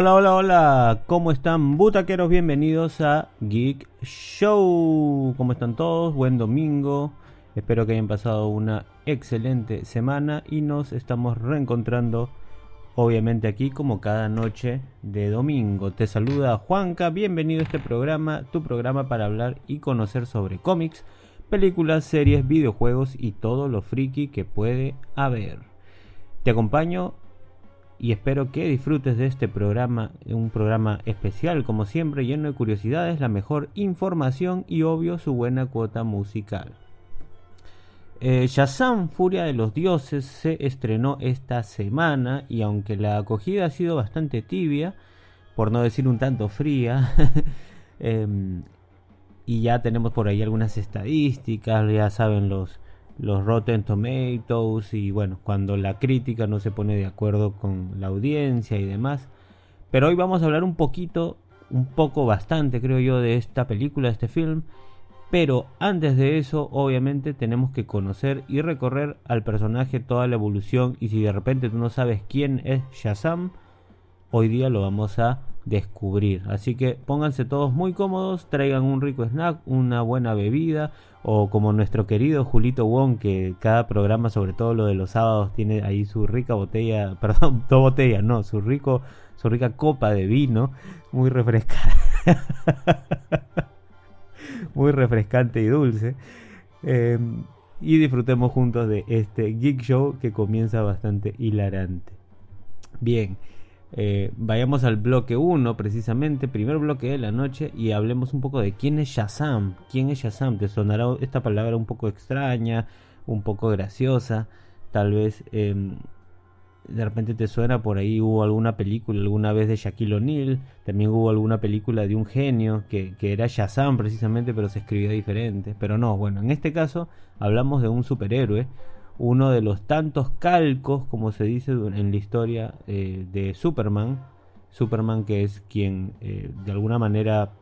Hola, hola, hola, ¿cómo están butaqueros? Bienvenidos a Geek Show. ¿Cómo están todos? Buen domingo. Espero que hayan pasado una excelente semana y nos estamos reencontrando obviamente aquí como cada noche de domingo. Te saluda Juanca, bienvenido a este programa, tu programa para hablar y conocer sobre cómics, películas, series, videojuegos y todo lo friki que puede haber. Te acompaño y espero que disfrutes de este programa, un programa especial como siempre, lleno de curiosidades, la mejor información y obvio su buena cuota musical. Eh, Shazam, Furia de los Dioses, se estrenó esta semana y aunque la acogida ha sido bastante tibia, por no decir un tanto fría, em, y ya tenemos por ahí algunas estadísticas, ya saben los los Rotten Tomatoes y bueno, cuando la crítica no se pone de acuerdo con la audiencia y demás. Pero hoy vamos a hablar un poquito, un poco bastante creo yo, de esta película, de este film. Pero antes de eso, obviamente tenemos que conocer y recorrer al personaje toda la evolución. Y si de repente tú no sabes quién es Shazam, hoy día lo vamos a descubrir. Así que pónganse todos muy cómodos, traigan un rico snack, una buena bebida, o como nuestro querido Julito Wong, que cada programa, sobre todo lo de los sábados, tiene ahí su rica botella, perdón, dos botellas, no, su rico, su rica copa de vino, muy refrescante, muy refrescante y dulce. Em, y disfrutemos juntos de este Geek Show que comienza bastante hilarante. Bien. Eh, vayamos al bloque 1 precisamente, primer bloque de la noche y hablemos un poco de quién es Shazam. ¿Quién es Shazam? Te sonará esta palabra un poco extraña, un poco graciosa, tal vez em, de repente te suena por ahí hubo alguna película alguna vez de Shaquille O'Neal, también hubo alguna película de un genio que, que era Shazam precisamente pero se escribía diferente, pero no, bueno, en este caso hablamos de un superhéroe uno de los tantos calcos, como se dice en la historia eh, de Superman. Superman que es quien eh, de alguna manera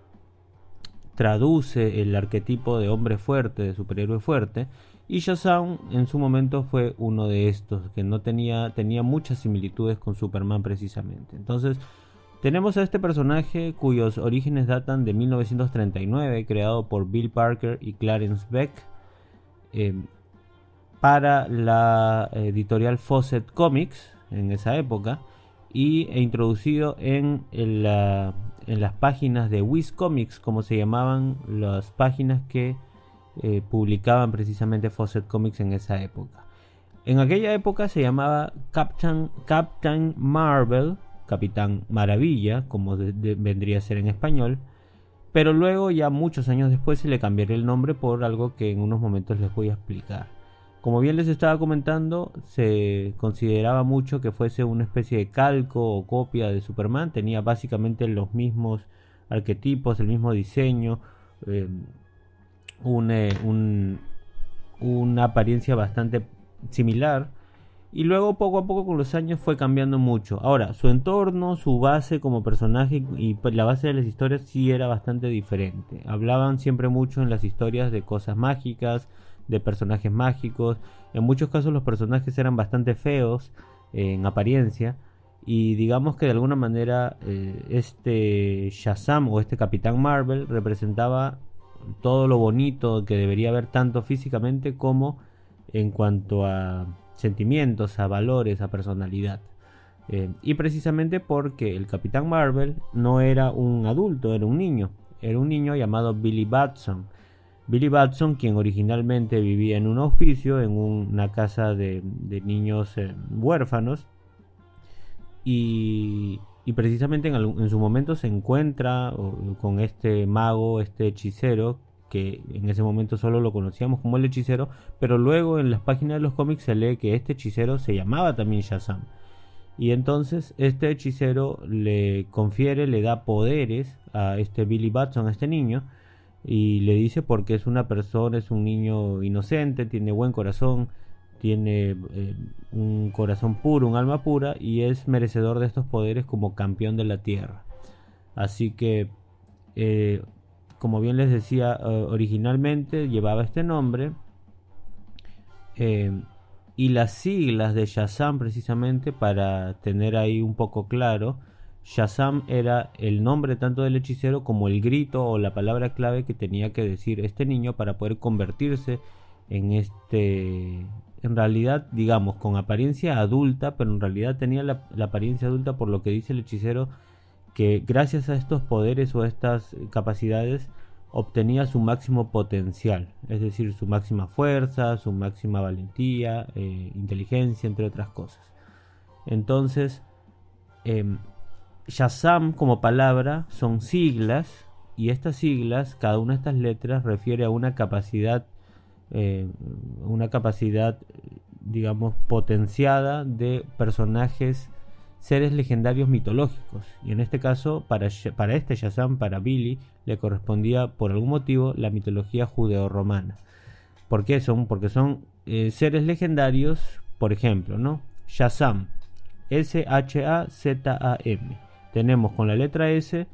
traduce el arquetipo de hombre fuerte, de superhéroe fuerte. Y Shazam en su momento fue uno de estos, que no tenía, tenía muchas similitudes con Superman precisamente. Entonces, tenemos a este personaje cuyos orígenes datan de 1939, creado por Bill Parker y Clarence Beck. Eh, para la editorial Fawcett Comics en esa época y e introducido en, las páginas de Wiz Comics, como se llamaban las páginas que eh, publicaban precisamente Fawcett Comics en esa época. En aquella época se llamaba Captain, Captain Marvel, Capitán Maravilla, como vendría a ser en español, pero luego ya muchos años después se le cambiaría el nombre por algo que en unos momentos les voy a explicar. Como bien les estaba comentando, se consideraba mucho que fuese una especie de calco o copia de Superman. Tenía básicamente los mismos arquetipos, el mismo diseño, eh, eh, una apariencia bastante similar. Y luego poco a poco con los años fue cambiando mucho. Ahora, su entorno, su base como personaje y la base de las historias sí era bastante diferente. Hablaban siempre mucho en las historias de cosas mágicas, de personajes mágicos. En muchos casos los personajes eran bastante feos eh, en apariencia. Y digamos que de alguna manera eh, este Shazam o este Capitán Marvel representaba todo lo bonito que debería haber tanto físicamente como en cuanto a sentimientos, a valores, a personalidad. Eh, y precisamente porque el Capitán Marvel no era un adulto, era un niño. Era un niño llamado Billy Batson Billy Batson, quien originalmente vivía en un hospicio, en una casa de, niños eh, huérfanos, y, precisamente en, su momento se encuentra con este mago, este hechicero, que en ese momento solo lo conocíamos como el hechicero, pero luego en las páginas de los cómics se lee que este hechicero se llamaba también Shazam. Y entonces este hechicero le confiere, le da poderes a este Billy Batson, a este niño, y le dice porque es una persona, es un niño inocente, tiene buen corazón, tiene eh, un corazón puro, un alma pura y es merecedor de estos poderes como campeón de la tierra. Así que, eh, como bien les decía, eh, originalmente llevaba este nombre y las siglas de Shazam precisamente para tener ahí un poco claro. Shazam era el nombre tanto del hechicero como el grito o la palabra clave que tenía que decir este niño para poder convertirse en este en realidad digamos con apariencia adulta pero en realidad tenía la, apariencia adulta por lo que dice el hechicero que gracias a estos poderes o a estas capacidades obtenía su máximo potencial, es decir, su máxima fuerza, su máxima valentía, eh, inteligencia, entre otras cosas. Entonces, eh, Shazam como palabra son siglas y estas siglas, cada una de estas letras refiere a una capacidad, eh, una capacidad, digamos, potenciada de personajes, seres legendarios mitológicos. Y en este caso, para, para este Shazam, para Billy, le correspondía por algún motivo la mitología judeo-romana. ¿Por qué son? Porque son eh, seres legendarios, por ejemplo, ¿no? Shazam, S-H-A-Z-A-M tenemos con la letra S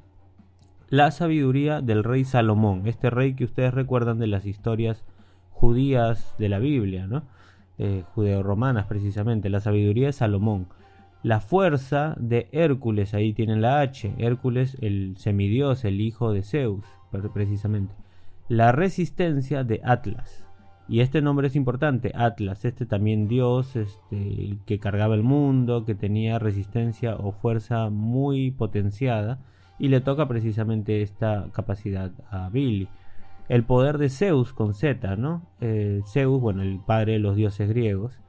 la sabiduría del rey Salomón, este rey que ustedes recuerdan de las historias judías de la Biblia, ¿no? Eh, judeo-romanas precisamente, la sabiduría de Salomón. La fuerza de Hércules, ahí tienen la H, Hércules el semidios, el hijo de Zeus, precisamente. La resistencia de Atlas, y este nombre es importante, Atlas, este también dios, este, que cargaba el mundo, que tenía resistencia o fuerza muy potenciada, y le toca precisamente esta capacidad a Billy. El poder de Zeus con Z, ¿no? Eh, Zeus, bueno, el padre de los dioses griegos.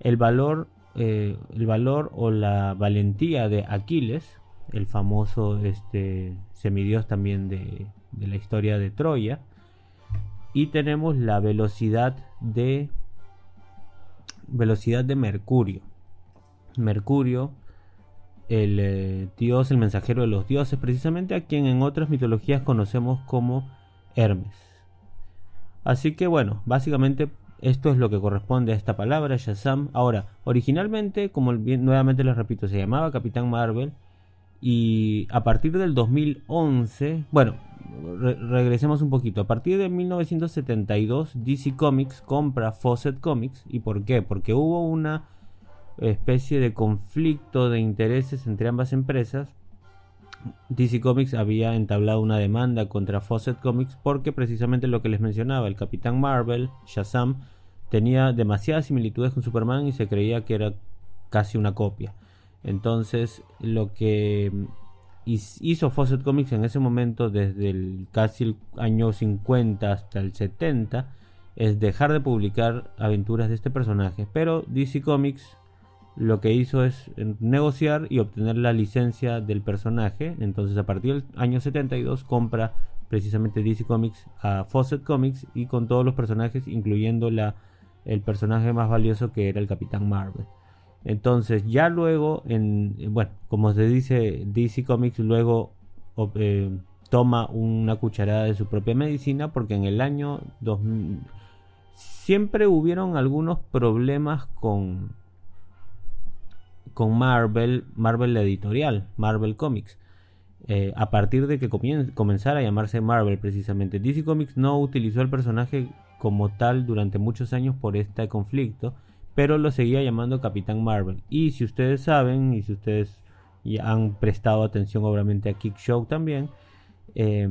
El valor, eh, el valor o la valentía de Aquiles, el famoso este, semidios también de, de la historia de Troya y tenemos la velocidad de velocidad de Mercurio. Mercurio, el eh, dios, el mensajero de los dioses, precisamente a quien en otras mitologías conocemos como Hermes. Así que bueno, básicamente esto es lo que corresponde a esta palabra, Shazam. Ahora, originalmente, como nuevamente les repito, se llamaba Capitán Marvel y a partir del 2011, bueno, regresemos un poquito. A partir de 1972, DC Comics compra Fawcett Comics. ¿Y por qué? Porque hubo una especie de conflicto de intereses entre ambas empresas. DC Comics había entablado una demanda contra Fawcett Comics porque precisamente lo que les mencionaba, el Capitán Marvel, Shazam, tenía demasiadas similitudes con Superman y se creía que era casi una copia. Entonces, lo que hizo Fawcett Comics en ese momento, desde el casi el año 50 hasta el 70, es dejar de publicar aventuras de este personaje. Pero DC Comics lo que hizo es negociar y obtener la licencia del personaje. Entonces, a partir del año 72, compra precisamente DC Comics a Fawcett Comics y con todos los personajes, incluyendo la, el personaje más valioso que era el Capitán Marvel. Entonces, ya luego, en, bueno, como se dice, DC Comics luego eh, toma una cucharada de su propia medicina porque en el año 2000 siempre hubieron algunos problemas con con Marvel, Marvel editorial, Marvel Comics. Eh, a partir de que comenzara a llamarse Marvel precisamente. DC Comics no utilizó el personaje como tal durante muchos años por este conflicto pero lo seguía llamando Capitán Marvel. Y si ustedes saben, y si ustedes han prestado atención obviamente a Kick Show también, eh,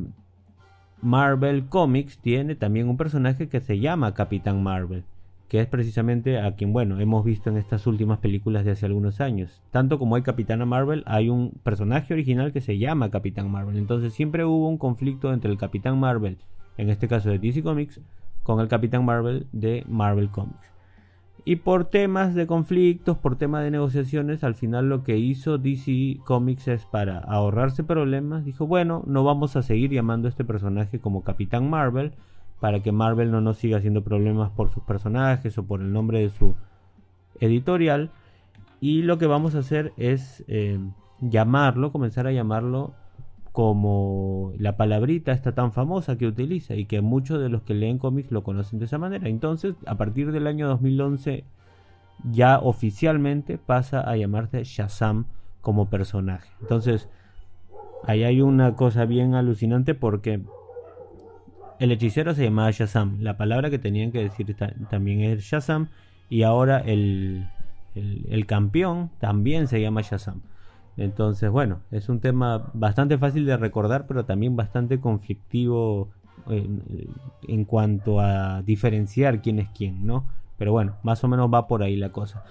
Marvel Comics tiene también un personaje que se llama Capitán Marvel, que es precisamente a quien, bueno, hemos visto en estas últimas películas de hace algunos años. Tanto como hay Capitana Marvel, hay un personaje original que se llama Capitán Marvel. Entonces siempre hubo un conflicto entre el Capitán Marvel, en este caso de DC Comics, con el Capitán Marvel de Marvel Comics. Y por temas de conflictos, por temas de negociaciones, al final lo que hizo DC Comics es para ahorrarse problemas, dijo, bueno, no vamos a seguir llamando a este personaje como Capitán Marvel, para que Marvel no nos siga haciendo problemas por sus personajes o por el nombre de su editorial. Y lo que vamos a hacer es eh, llamarlo, comenzar a llamarlo como la palabrita está tan famosa que utiliza y que muchos de los que leen cómics lo conocen de esa manera. Entonces, a partir del año 2011 ya oficialmente pasa a llamarse Shazam como personaje. Entonces, ahí hay una cosa bien alucinante porque el hechicero se llamaba Shazam. La palabra que tenían que decir también es Shazam. Y ahora el, el campeón también se llama Shazam. Entonces, bueno, es un tema bastante fácil de recordar, pero también bastante conflictivo en, en cuanto a diferenciar quién es quién, ¿no? Pero bueno, más o menos va por ahí la cosa.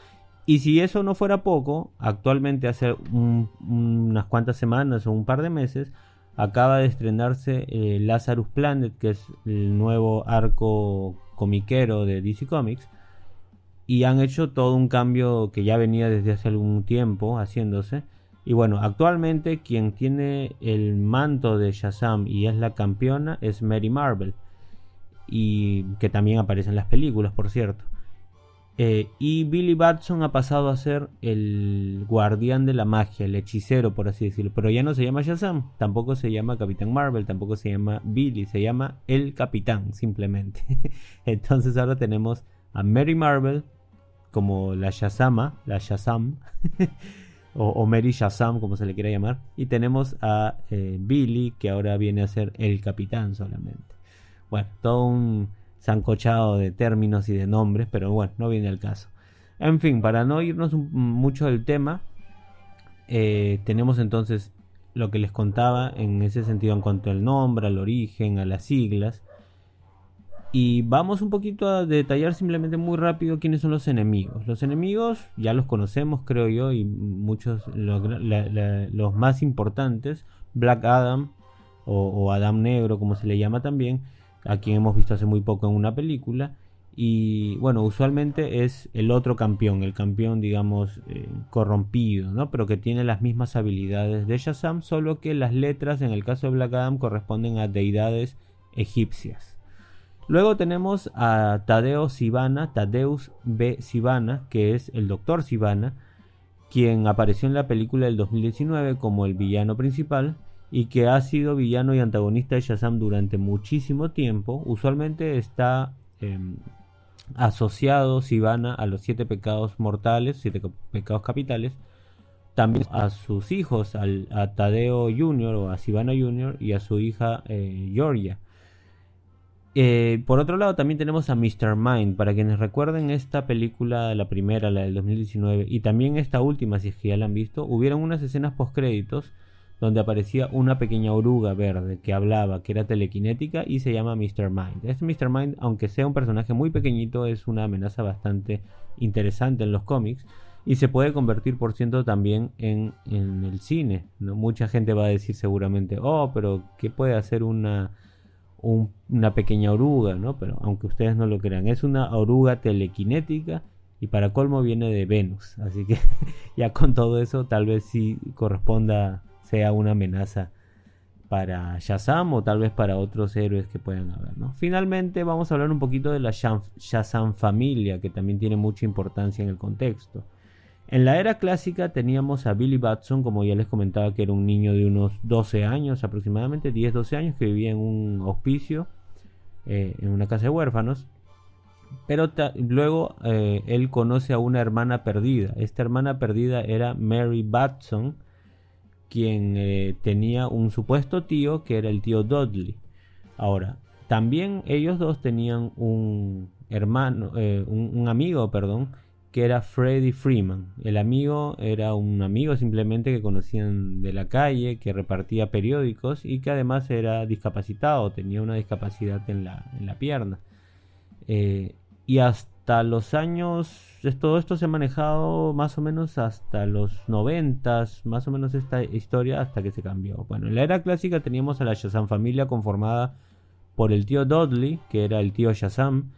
Y si eso no fuera poco, actualmente hace unas cuantas semanas o un par de meses, acaba de estrenarse eh, Lazarus Planet, que es el nuevo arco comiquero de DC Comics. Y han hecho todo un cambio que ya venía desde hace algún tiempo haciéndose. Y bueno, actualmente quien tiene el manto de Shazam y es la campeona es Mary Marvel. Y que también aparece en las películas, por cierto. Eh, y Billy Batson ha pasado a ser el guardián de la magia, el hechicero, por así decirlo. Pero ya no se llama Shazam, tampoco se llama Capitán Marvel, tampoco se llama Billy, se llama el Capitán, simplemente. Entonces ahora tenemos a Mary Marvel como la Shazama, la Shazam, o, Mary Shazam, como se le quiera llamar. Y tenemos a eh, Billy, que ahora viene a ser el Capitán solamente. Bueno, todo un zancochado de términos y de nombres, pero bueno, no viene al caso. En fin, para no irnos mucho del tema, eh, tenemos entonces lo que les contaba en ese sentido en cuanto al nombre, al origen, a las siglas. Y vamos un poquito a detallar simplemente muy rápido quiénes son los enemigos. Los enemigos ya los conocemos, creo yo, y muchos, los, más importantes, Black Adam o, o Adam Negro, como se le llama también, a quien hemos visto hace muy poco en una película. Y bueno, usualmente es el otro campeón, el campeón, digamos, eh, corrompido, ¿no? Pero que tiene las mismas habilidades de Shazam, solo que las letras en el caso de Black Adam corresponden a deidades egipcias. Luego tenemos a Tadeo Sivana, Tadeus B. Sivana, que es el doctor Sivana, quien apareció en la película del 2019 como el villano principal y que ha sido villano y antagonista de Shazam durante muchísimo tiempo, usualmente está em, asociado Sivana a los siete pecados mortales, siete pecados capitales, también a sus hijos, al, a Tadeo Jr. o a Sivana Jr. y a su hija eh, Georgia. Eh, por otro lado, también tenemos a Mr. Mind. Para quienes recuerden esta película, la primera, la del 2019, y también esta última, si es que ya la han visto, hubieron unas escenas post créditos donde aparecía una pequeña oruga verde que hablaba, que era telequinética y se llama Mr. Mind. Este Mr. Mind, aunque sea un personaje muy pequeñito, es una amenaza bastante interesante en los cómics y se puede convertir, por ciento, también en, el cine. ¿no? Mucha gente va a decir seguramente, oh, pero ¿qué puede hacer una, una pequeña oruga? ¿no? Pero aunque ustedes no lo crean, es una oruga telequinética y para colmo viene de Venus. Así que ya con todo eso tal vez sí corresponda sea una amenaza para Shazam o tal vez para otros héroes que puedan haber. ¿no? Finalmente vamos a hablar un poquito de la Shazam familia, que también tiene mucha importancia en el contexto. En la era clásica teníamos a Billy Batson, como ya les comentaba, que era un niño de unos 12 años aproximadamente, 10-12 años, que vivía en un hospicio, eh, en una casa de huérfanos. Pero luego eh, él conoce a una hermana perdida. Esta hermana perdida era Mary Batson, quien eh, tenía un supuesto tío que era el tío Dudley. Ahora, también ellos dos tenían un hermano, un, amigo, perdón, que era Freddy Freeman. El amigo era un amigo simplemente que conocían de la calle, que repartía periódicos y que además era discapacitado, tenía una discapacidad en la, en la pierna. Eh, y hasta hasta los años, todo esto se ha manejado más o menos hasta los noventas, más o menos esta historia hasta que se cambió. Bueno, en la era clásica teníamos a la Shazam familia conformada por el tío Dudley, que era el tío Shazam,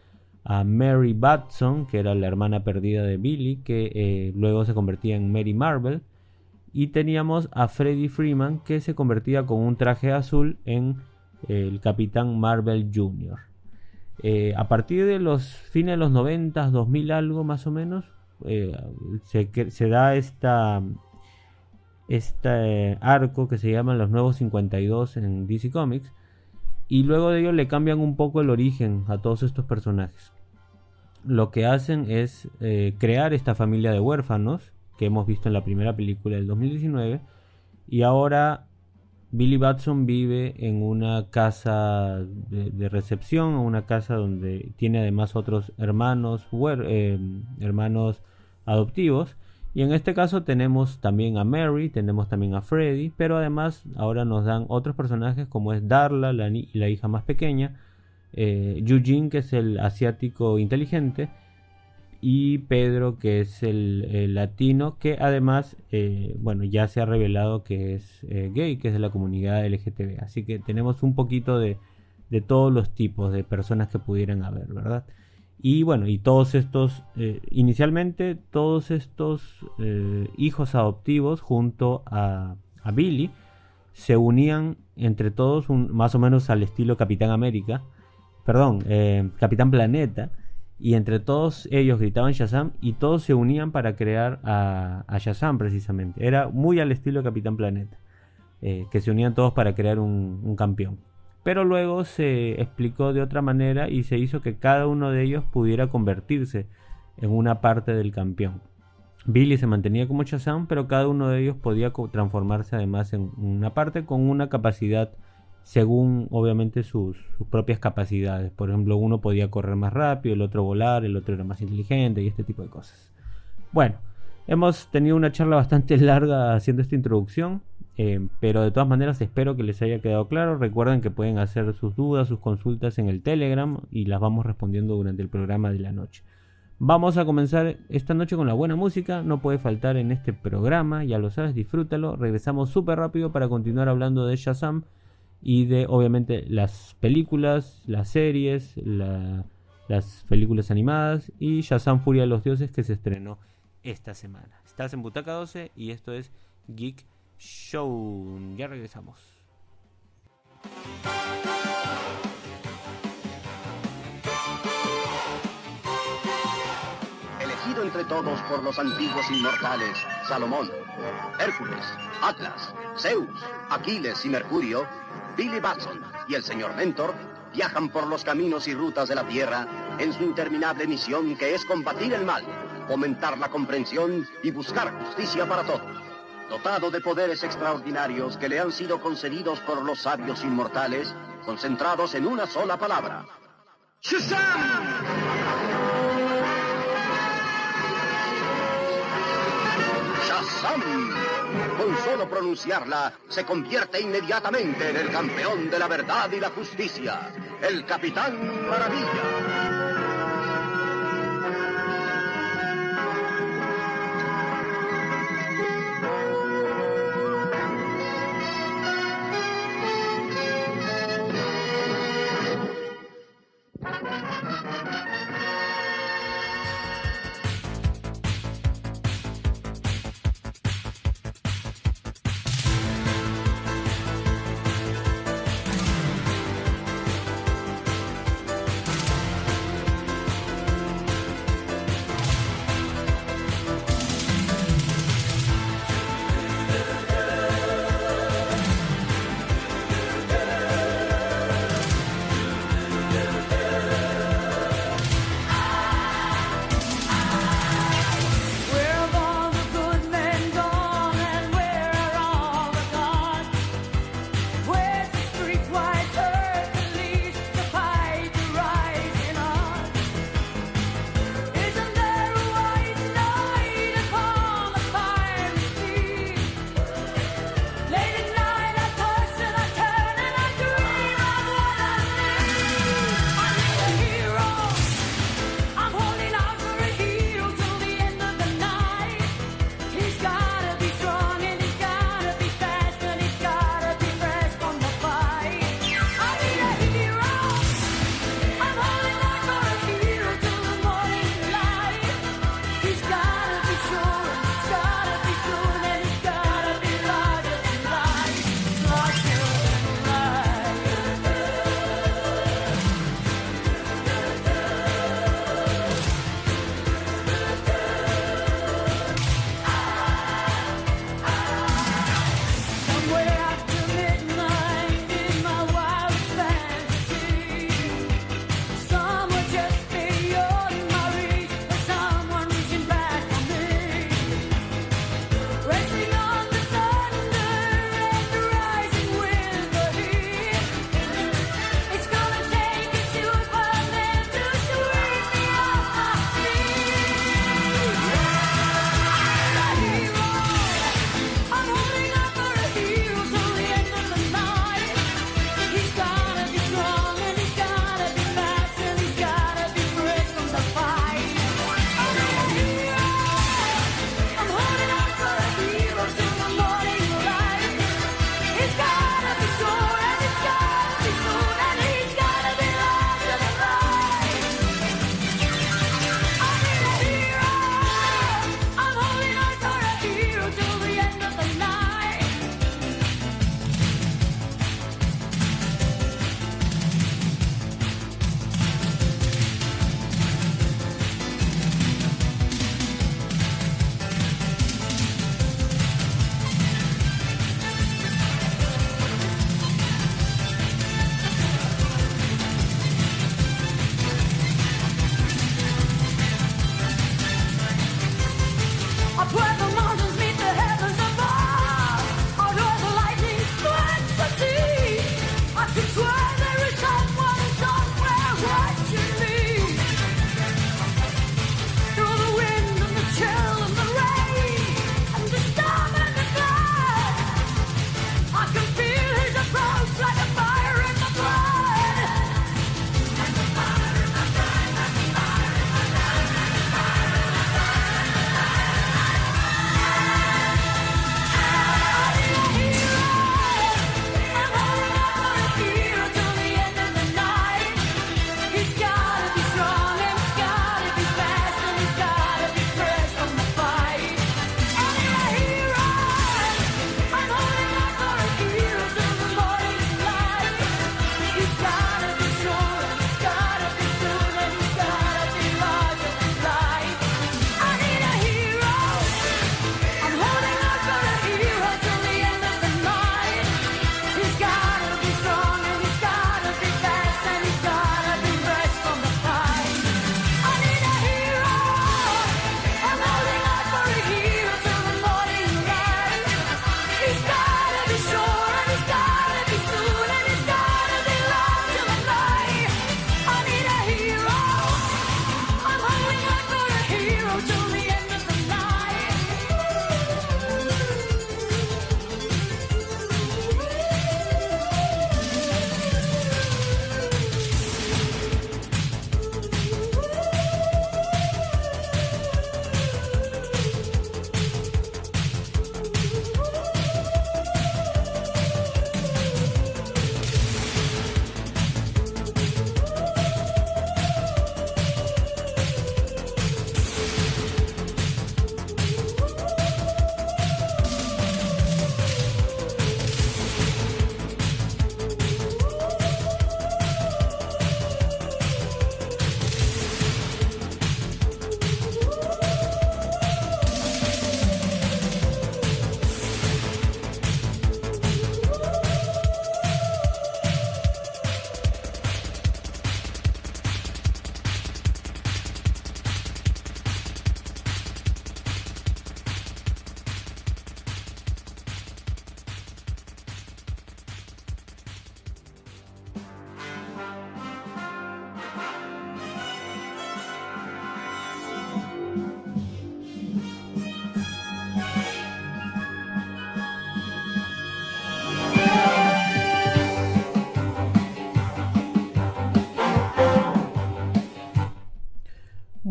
a Mary Batson, que era la hermana perdida de Billy, que eh, luego se convertía en Mary Marvel, y teníamos a Freddy Freeman, que se convertía con un traje azul en eh, el Capitán Marvel Jr. Eh, a partir de los fines de los 90, 2000 algo más o menos, eh, se, da esta, este arco que se llama los nuevos 52 en DC Comics. Y luego de ello le cambian un poco el origen a todos estos personajes. Lo que hacen es eh, crear esta familia de huérfanos que hemos visto en la primera película del 2019. Y ahora Billy Batson vive en una casa de, recepción, una casa donde tiene además otros hermanos, eh, hermanos adoptivos Y en este caso tenemos también a Mary, tenemos también a Freddy, pero además ahora nos dan otros personajes como es Darla, la, la hija más pequeña, eh, Eugene, que es el asiático inteligente, y Pedro, que es el, latino, que además, eh, bueno, ya se ha revelado que es eh, gay, que es de la comunidad LGTB. Así que tenemos un poquito de, de todos los tipos de personas que pudieran haber, ¿verdad? Y bueno, y todos estos, eh, inicialmente todos estos eh, hijos adoptivos junto a, Billy se unían entre todos más o menos al estilo Capitán América, perdón, eh, Capitán Planeta, y entre todos ellos gritaban Shazam y todos se unían para crear a, Shazam precisamente. Era muy al estilo Capitán Planeta, que se unían todos para crear un campeón. Pero luego se explicó de otra manera y se hizo que cada uno de ellos pudiera convertirse en una parte del campeón. Billy se mantenía como Shazam, pero cada uno de ellos podía transformarse además en una parte con una capacidad según obviamente sus, propias capacidades. Por ejemplo, uno podía correr más rápido, el otro volar, el otro era más inteligente y este tipo de cosas. Bueno, hemos tenido una charla bastante larga haciendo esta introducción. Eh, pero de todas maneras espero que les haya quedado claro. Recuerden que pueden hacer sus dudas, sus consultas en el Telegram y las vamos respondiendo durante el programa de la noche. Vamos a comenzar esta noche con la buena música, no puede faltar en este programa, ya lo sabes, disfrútalo. Regresamos súper rápido para continuar hablando de Shazam y de obviamente las películas, las series, las películas animadas y Shazam Furia de los Dioses que se estrenó esta semana. Estás en Butaca 12 y esto es Geek Show. Ya regresamos. Elegido entre todos por los antiguos inmortales, Salomón, Hércules, Atlas, Zeus, Aquiles y Mercurio, Billy Batson y el señor Mentor viajan por los caminos y rutas de la Tierra en su interminable misión que es combatir el mal, fomentar la comprensión y buscar justicia para todos dotado de poderes extraordinarios que le han sido concedidos por los sabios inmortales, concentrados en una sola palabra. ¡Shazam! ¡Shazam! Con solo pronunciarla, se convierte inmediatamente en el campeón de la verdad y la justicia, el Capitán Maravilla.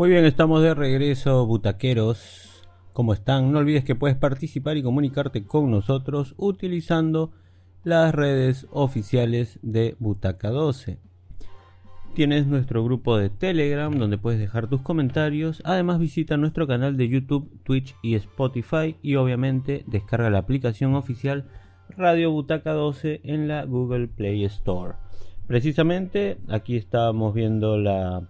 Muy bien, estamos de regreso, butaqueros. ¿Cómo están? No olvides que puedes participar y comunicarte con nosotros utilizando las redes oficiales de Butaca 12. Tienes nuestro grupo de Telegram donde puedes dejar tus comentarios. Además visita nuestro canal de YouTube, Twitch y Spotify. Y obviamente descarga la aplicación oficial Radio Butaca 12 en la Google Play Store. Precisamente aquí estábamos viendo la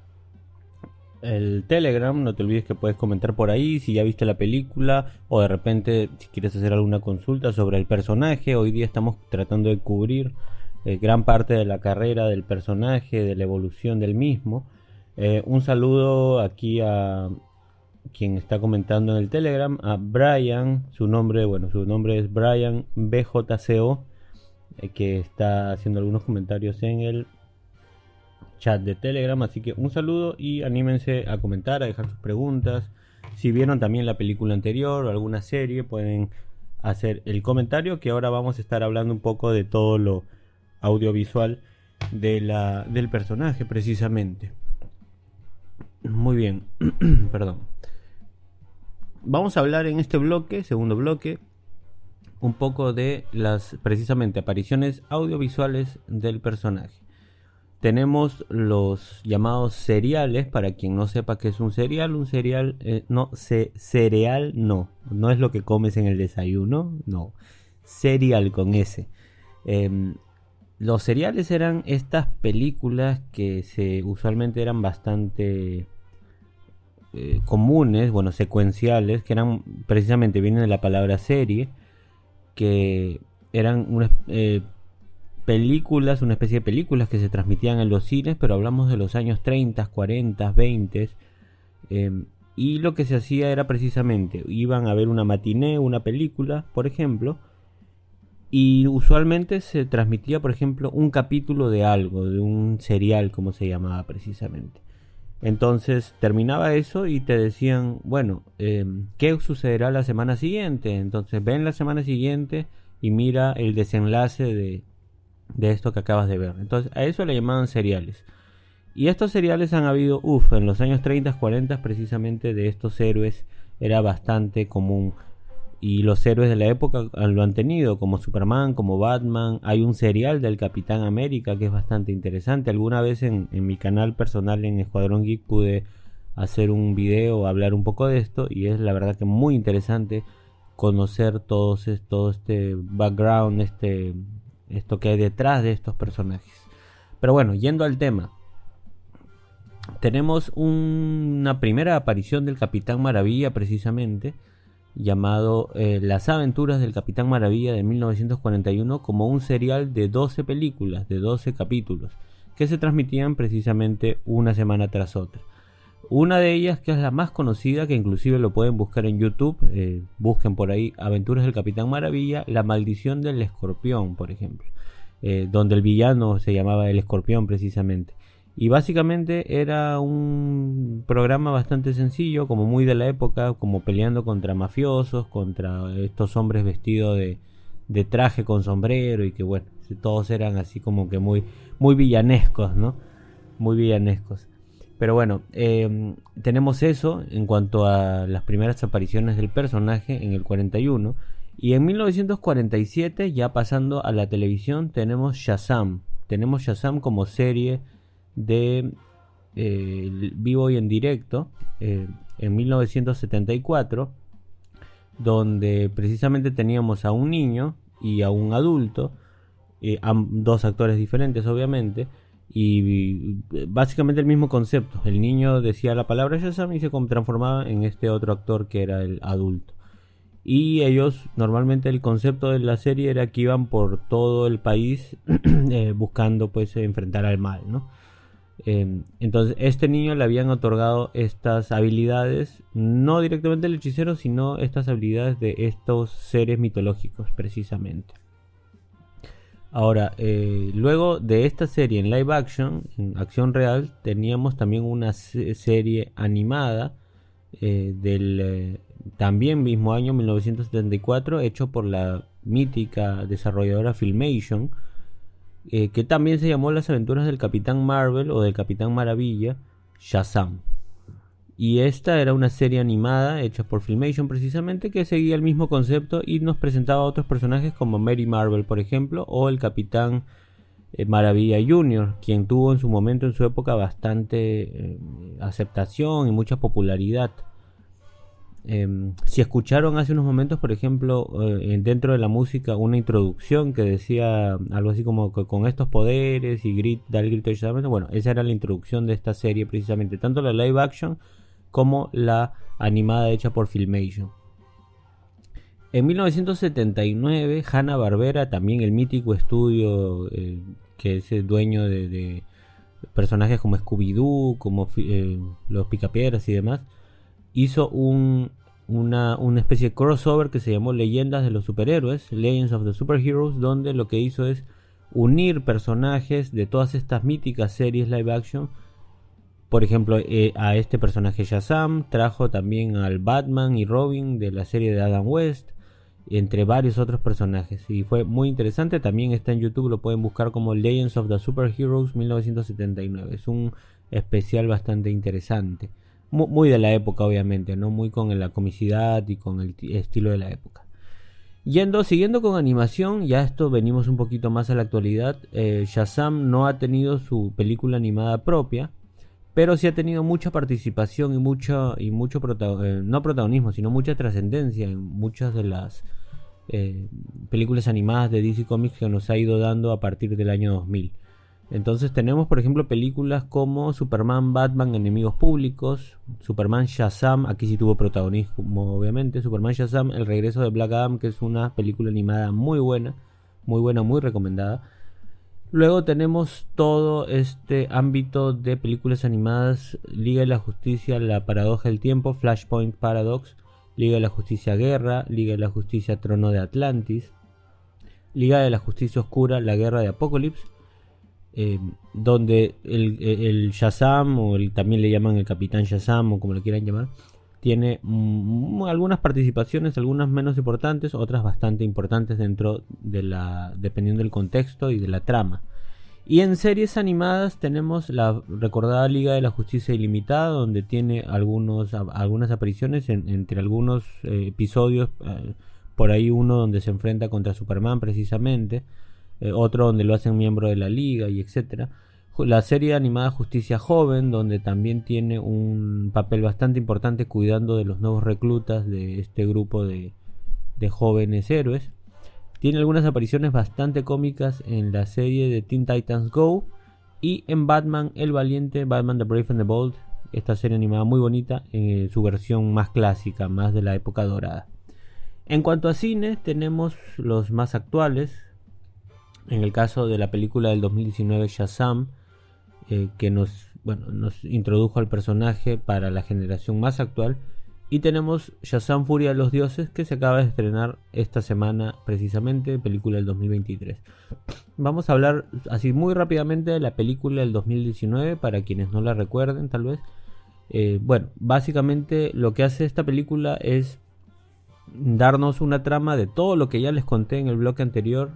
el Telegram, no te olvides que puedes comentar por ahí si ya viste la película o de repente si quieres hacer alguna consulta sobre el personaje. Hoy día estamos tratando de cubrir eh, gran parte de la carrera del personaje, de la evolución del mismo. Eh, un saludo aquí a quien está comentando en el Telegram, a Brian, su nombre, bueno, su nombre es Brian BJCO, eh, que está haciendo algunos comentarios en el chat de Telegram. Así que un saludo y anímense a comentar, a dejar sus preguntas. Si vieron también la película anterior o alguna serie, pueden hacer el comentario que ahora vamos a estar hablando un poco de todo lo audiovisual de la, del personaje precisamente. Muy bien, perdón. Vamos a hablar en este bloque, segundo bloque, un poco de las precisamente apariciones audiovisuales del personaje tenemos los llamados cereales, para quien no sepa qué es un cereal, un cereal, eh, no, cereal no, no es lo que comes en el desayuno, no, cereal con S. Em, los cereales eran estas películas que se usualmente eran bastante eh, comunes, bueno, secuenciales, que eran precisamente vienen de la palabra serie, que eran unas películas, una especie de películas que se transmitían en los cines, pero hablamos de los años 30, 40, 20. y lo que se hacía era precisamente, iban a ver una matiné, una película, por ejemplo, y usualmente se transmitía, por ejemplo, un capítulo de algo, de un serial, como se llamaba precisamente. Entonces terminaba eso y te decían, bueno, em, ¿qué sucederá la semana siguiente? Entonces ven la semana siguiente y mira el desenlace de, de esto que acabas de ver. Entonces, a eso le llamaban seriales. Y estos seriales han habido, uff, en los años 30, 40 precisamente de estos héroes era bastante común. Y los héroes de la época lo han tenido, como Superman, como Batman. Hay un serial del Capitán América que es bastante interesante. Alguna vez en, mi canal personal en Escuadrón Geek pude hacer un video, hablar un poco de esto. Y es la verdad que muy interesante conocer todo este background, este esto que hay detrás de estos personajes. Pero bueno, yendo al tema. Tenemos una primera aparición del Capitán Maravilla precisamente, llamado eh, Las aventuras del Capitán Maravilla de 1941 como un serial de 12 películas, de 12 capítulos, que se transmitían precisamente una semana tras otra. Una de ellas, que es la más conocida, que inclusive lo pueden buscar en YouTube, eh, busquen por ahí Aventuras del Capitán Maravilla, La Maldición del Escorpión, por ejemplo, eh, donde el villano se llamaba el Escorpión precisamente. Y básicamente era un programa bastante sencillo, como muy de la época, como peleando contra mafiosos, contra estos hombres vestidos de, de traje con sombrero y que bueno, todos eran así como que muy, muy villanescos, ¿no? Muy villanescos. Pero bueno, em, tenemos eso en cuanto a las primeras apariciones del personaje en el 41. Y en 1947, ya pasando a la televisión, tenemos Shazam. Tenemos Shazam como serie de eh, vivo y en directo eh, en 1974, donde precisamente teníamos a un niño y a un adulto, eh, dos actores diferentes obviamente, y básicamente el mismo concepto. El niño decía la palabra Shazam y se transformaba en este otro actor que era el adulto. Y ellos, normalmente el concepto de la serie era que iban por todo el país eh, buscando pues enfrentar al mal, ¿no? Eh, entonces, este niño le habían otorgado estas habilidades, no directamente el hechicero, sino estas habilidades de estos seres mitológicos, precisamente. Ahora, eh, luego de esta serie en live action, en acción real, teníamos también una serie animada eh, del eh, también mismo año 1974, hecho por la mítica desarrolladora Filmation, que también se llamó Las aventuras del Capitán Marvel o del Capitán Maravilla, Shazam. Y esta era una serie animada hecha por Filmation precisamente que seguía el mismo concepto y nos presentaba a otros personajes como Mary Marvel, por ejemplo, o el Capitán eh, Maravilla Jr., quien tuvo en su momento, en su época, bastante eh, aceptación y mucha popularidad. Em, si escucharon hace unos momentos, por ejemplo, eh, dentro de la música, una introducción que decía algo así como que con estos poderes y grit, da el grito de bueno, esa era la introducción de esta serie precisamente, tanto la live action como la animada hecha por Filmation. En 1979, Hanna Barbera, también el mítico estudio eh, que es el dueño de, personajes como Scooby-Doo, como eh, los Picapiedras y demás, hizo un, una, una, especie de crossover que se llamó Leyendas de los Superhéroes, Legends of the Superheroes, donde lo que hizo es unir personajes de todas estas míticas series live action. Por ejemplo, eh, a este personaje Shazam, trajo también al Batman y Robin de la serie de Adam West, entre varios otros personajes. Y fue muy interesante, también está en YouTube, lo pueden buscar como Legends of the Superheroes 1979. Es un especial bastante interesante muy, de la época, obviamente, ¿no? Muy con la comicidad y con el estilo de la época. Yendo, siguiendo con animación, ya esto venimos un poquito más a la actualidad. Eh, Shazam no ha tenido su película animada propia, pero sí ha tenido mucha participación y mucho, y mucho eh, no protagonismo, sino mucha trascendencia en muchas de las eh, películas animadas de DC Comics que nos ha ido dando a partir del año 2000. Entonces tenemos, por ejemplo, películas como Superman, Batman, Enemigos Públicos, Superman Shazam, aquí sí tuvo protagonismo, obviamente, Superman Shazam, El Regreso de Black Adam, que es una película animada muy buena, muy buena, muy recomendada. Luego tenemos todo este ámbito de películas animadas, Liga de la Justicia, La Paradoja del Tiempo, Flashpoint Paradox, Liga de la Justicia Guerra, Liga de la Justicia Trono de Atlantis, Liga de la Justicia Oscura, La Guerra de Apocalipsis, eh, donde el, Shazam, o el, también le llaman el Capitán Shazam, o como le quieran llamar, tiene algunas participaciones, algunas menos importantes, otras bastante importantes dentro de la, dependiendo del contexto y de la trama. Y en series animadas tenemos la recordada Liga de la Justicia Ilimitada, donde tiene algunos, algunas apariciones entre algunos eh, episodios, eh, por ahí uno donde se enfrenta contra Superman precisamente. Eh, otro donde lo hacen miembro de la liga y etcétera. La serie animada Justicia Joven, donde también tiene un papel bastante importante cuidando de los nuevos reclutas de este grupo de, de jóvenes héroes. Tiene algunas apariciones bastante cómicas en la serie de Teen Titans Go y en Batman el Valiente, Batman the Brave and the Bold, esta serie animada muy bonita en su versión más clásica, más de la época dorada. En cuanto a cine, tenemos los más actuales, en el caso de la película del 2019 Shazam, eh, que nos, bueno, nos introdujo al personaje para la generación más actual. Y tenemos Shazam Furia de los Dioses, que se acaba de estrenar esta semana precisamente, película del 2023. Vamos a hablar así muy rápidamente de la película del 2019, para quienes no la recuerden tal vez. Eh, bueno, básicamente lo que hace esta película es darnos una trama de todo lo que ya les conté en el bloque anterior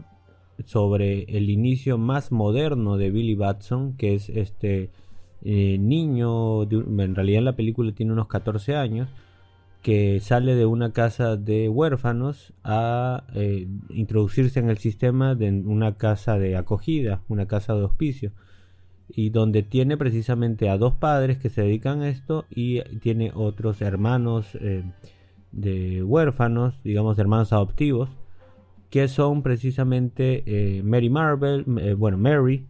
sobre el inicio más moderno de Billy Batson, que es este eh, niño, en realidad en la película tiene unos 14 años, que sale de una casa de huérfanos a eh, introducirse en el sistema de una casa de acogida, una casa de hospicio, y donde tiene precisamente a dos padres que se dedican a esto y tiene otros hermanos eh, de huérfanos, digamos hermanos adoptivos, que son precisamente eh, Mary Marvel, eh, bueno, Mary,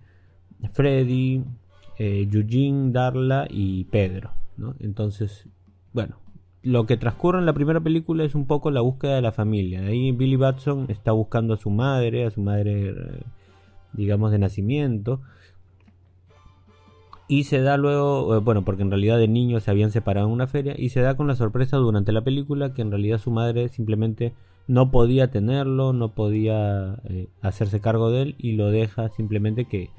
Freddy, eh, Eugene, Darla y Pedro. Entonces, bueno, lo que transcurre en la primera película es un poco la búsqueda de la familia. Ahí Billy Batson está buscando a su madre, a su madre, digamos, de nacimiento. Y se da luego, bueno, porque en realidad de niño se habían separado en una feria, y se da con la sorpresa durante la película que en realidad su madre simplemente no podía tenerlo, no podía eh, hacerse cargo de él y lo deja simplemente que,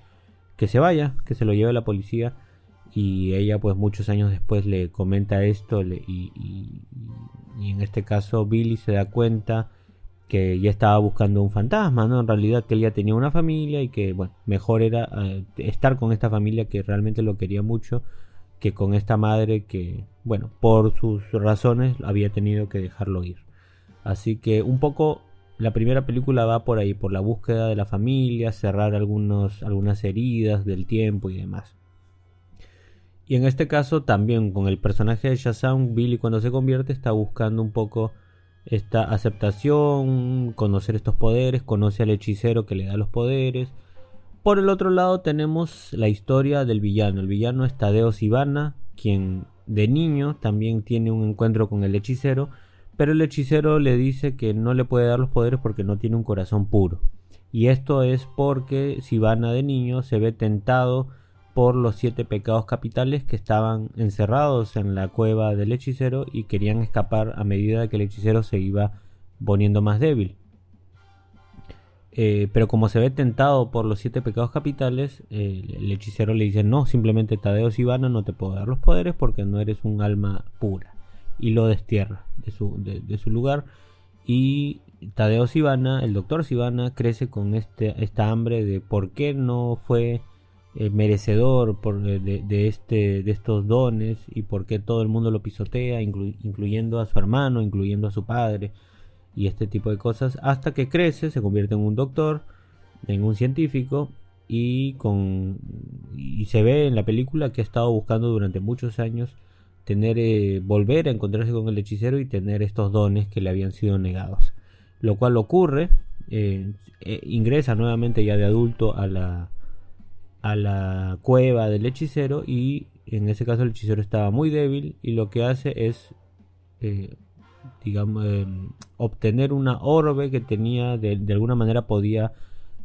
que se vaya, que se lo lleve la policía y ella pues muchos años después le comenta esto y, en este caso Billy se da cuenta que ya estaba buscando un fantasma, ¿no? En realidad que él ya tenía una familia y que bueno, mejor era eh, estar con esta familia que realmente lo quería mucho que con esta madre que, bueno, por sus razones había tenido que dejarlo ir. Así que un poco la primera película va por ahí, por la búsqueda de la familia, cerrar algunos, algunas heridas del tiempo y demás. Y en este caso también con el personaje de Shazam, Billy cuando se convierte está buscando un poco esta aceptación, conocer estos poderes, conoce al hechicero que le da los poderes. Por el otro lado tenemos la historia del villano. El villano es Tadeo Sivana, quien de niño también tiene un encuentro con el hechicero, pero el hechicero le dice que no le puede dar los poderes porque no tiene un corazón puro. Y esto es porque Sivana de niño se ve tentado por los siete pecados capitales que estaban encerrados en la cueva del hechicero y querían escapar a medida que el hechicero se iba poniendo más débil. Eh, pero como se ve tentado por los siete pecados capitales, el hechicero le dice no, simplemente Tadeo Sivana no te puedo dar los poderes porque no eres un alma pura. Y lo destierra de su, de, su lugar. Y Tadeo Sivana, el doctor Sivana, crece con este, esta hambre de por qué no fue eh, merecedor por, de, este, de estos dones y por qué todo el mundo lo pisotea, incluyendo a su hermano, incluyendo a su padre y este tipo de cosas, hasta que crece, se convierte en un doctor, en un científico y, con, y se ve en la película que ha estado buscando durante muchos años tener eh, volver a encontrarse con el hechicero y tener estos dones que le habían sido negados. Lo cual ocurre ingresa nuevamente ya de adulto a la a la cueva del hechicero y en ese caso el hechicero estaba muy débil y lo que hace es eh, digamos obtener una orbe que tenía de, alguna manera podía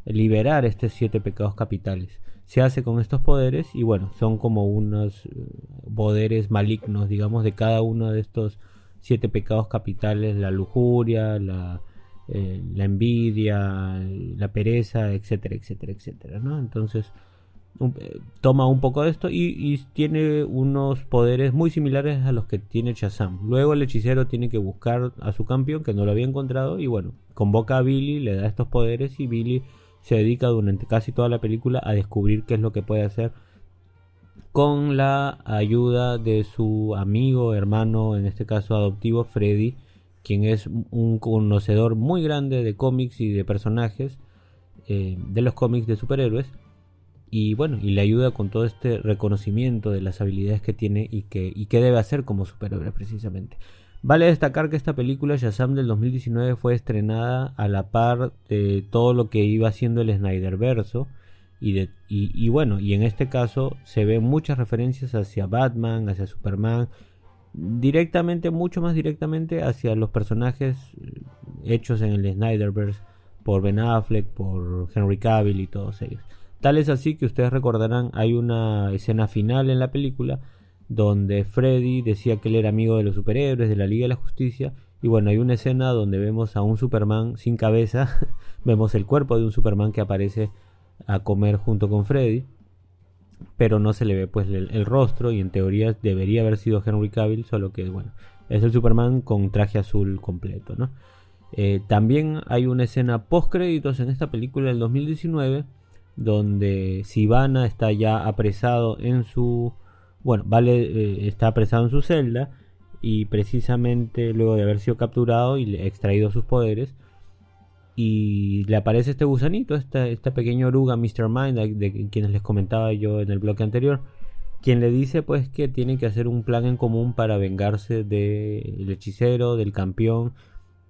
liberar estos siete pecados capitales se hace con estos poderes y bueno son como unos eh, poderes malignos digamos de cada uno de estos siete pecados capitales la lujuria la eh, envidia la pereza etcétera etcétera etcétera ¿no? entonces eh, toma un poco de esto y, tiene unos poderes muy similares a los que tiene Shazam. Luego el hechicero tiene que buscar a su campeón que no lo había encontrado y bueno, convoca a Billy, le da estos poderes y Billy se dedica durante casi toda la película a descubrir qué es lo que puede hacer con la ayuda de su amigo, hermano, en este caso adoptivo, Freddy, quien es un conocedor muy grande de cómics y de personajes, eh, de los cómics de superhéroes y bueno, y le ayuda con todo este reconocimiento de las habilidades que tiene y que, y que debe hacer como superhéroe precisamente. Vale destacar que esta película Shazam del 2019 fue estrenada a la par de todo lo que iba haciendo el Snyder verso y, de, y, bueno, y en este caso se ven muchas referencias hacia Batman, hacia Superman, directamente, mucho más directamente hacia los personajes eh, hechos en el Snyderverse por Ben Affleck, por Henry Cavill y todos ellos. Tal es así que ustedes recordarán, hay una escena final en la película donde Freddy decía que él era amigo de los superhéroes, de la Liga de la Justicia, y bueno, hay una escena donde vemos a un Superman sin cabeza, vemos el cuerpo de un Superman que aparece a comer junto con Freddy, pero no se le ve pues el, rostro y en teoría debería haber sido Henry Cavill, solo que bueno, es el Superman con traje azul completo, ¿no? Eh, también hay una escena post créditos en esta película del 2019 donde Sivana está ya apresado en su bueno, Vale eh, está apresado en su celda y precisamente luego de haber sido capturado y extraído sus poderes y le aparece este gusanito, esta, esta pequeña oruga Mr. Mind de, quienes les comentaba yo en el bloque anterior, quien le dice pues que tienen que hacer un plan en común para vengarse del hechicero, del campeón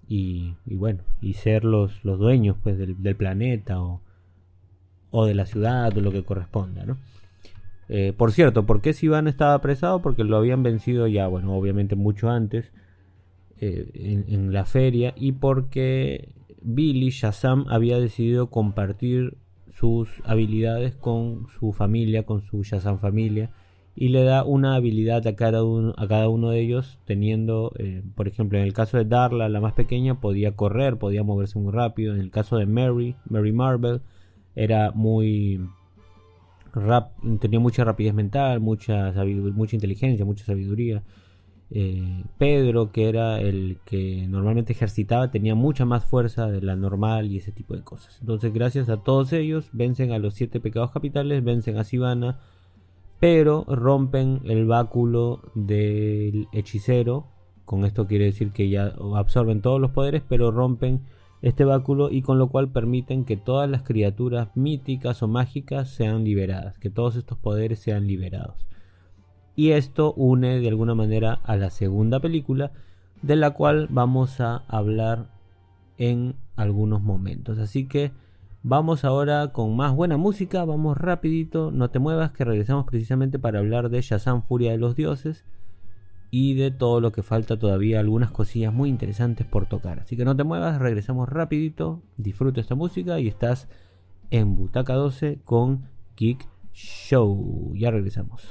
y, bueno, y ser los, los dueños pues del, del planeta o, o de la ciudad o lo que corresponda, ¿no? Eh, por cierto, ¿por qué Sivan estaba apresado? Porque lo habían vencido ya, bueno, obviamente mucho antes eh, en, la feria y porque Billy Shazam había decidido compartir sus habilidades con su familia, con su Shazam familia y le da una habilidad a cada uno, a cada uno de ellos teniendo, eh, por ejemplo, en el caso de Darla, la más pequeña, podía correr, podía moverse muy rápido, en el caso de Mary, Mary Marvel, era muy rap, tenía mucha rapidez mental, mucha, mucha inteligencia, mucha sabiduría. Eh, Pedro, que era el que normalmente ejercitaba, tenía mucha más fuerza de la normal y ese tipo de cosas. Entonces, gracias a todos ellos, vencen a los siete pecados capitales, vencen a Sivana, pero rompen el báculo del hechicero. Con esto quiere decir que ya absorben todos los poderes, pero rompen este báculo y con lo cual permiten que todas las criaturas míticas o mágicas sean liberadas, que todos estos poderes sean liberados. Y esto une de alguna manera a la segunda película, de la cual vamos a hablar en algunos momentos. Así que Vamos ahora con más buena música, vamos rapidito, no te muevas que regresamos precisamente para hablar de Shazam Furia de los Dioses y de todo lo que falta todavía, algunas cosillas muy interesantes por tocar. Así que no te muevas, regresamos rapidito, disfruta esta música y estás en Butaca 12 con Geek Show. Ya regresamos.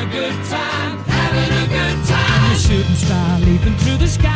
having a good time, having a good time. Shooting star leaping through the sky.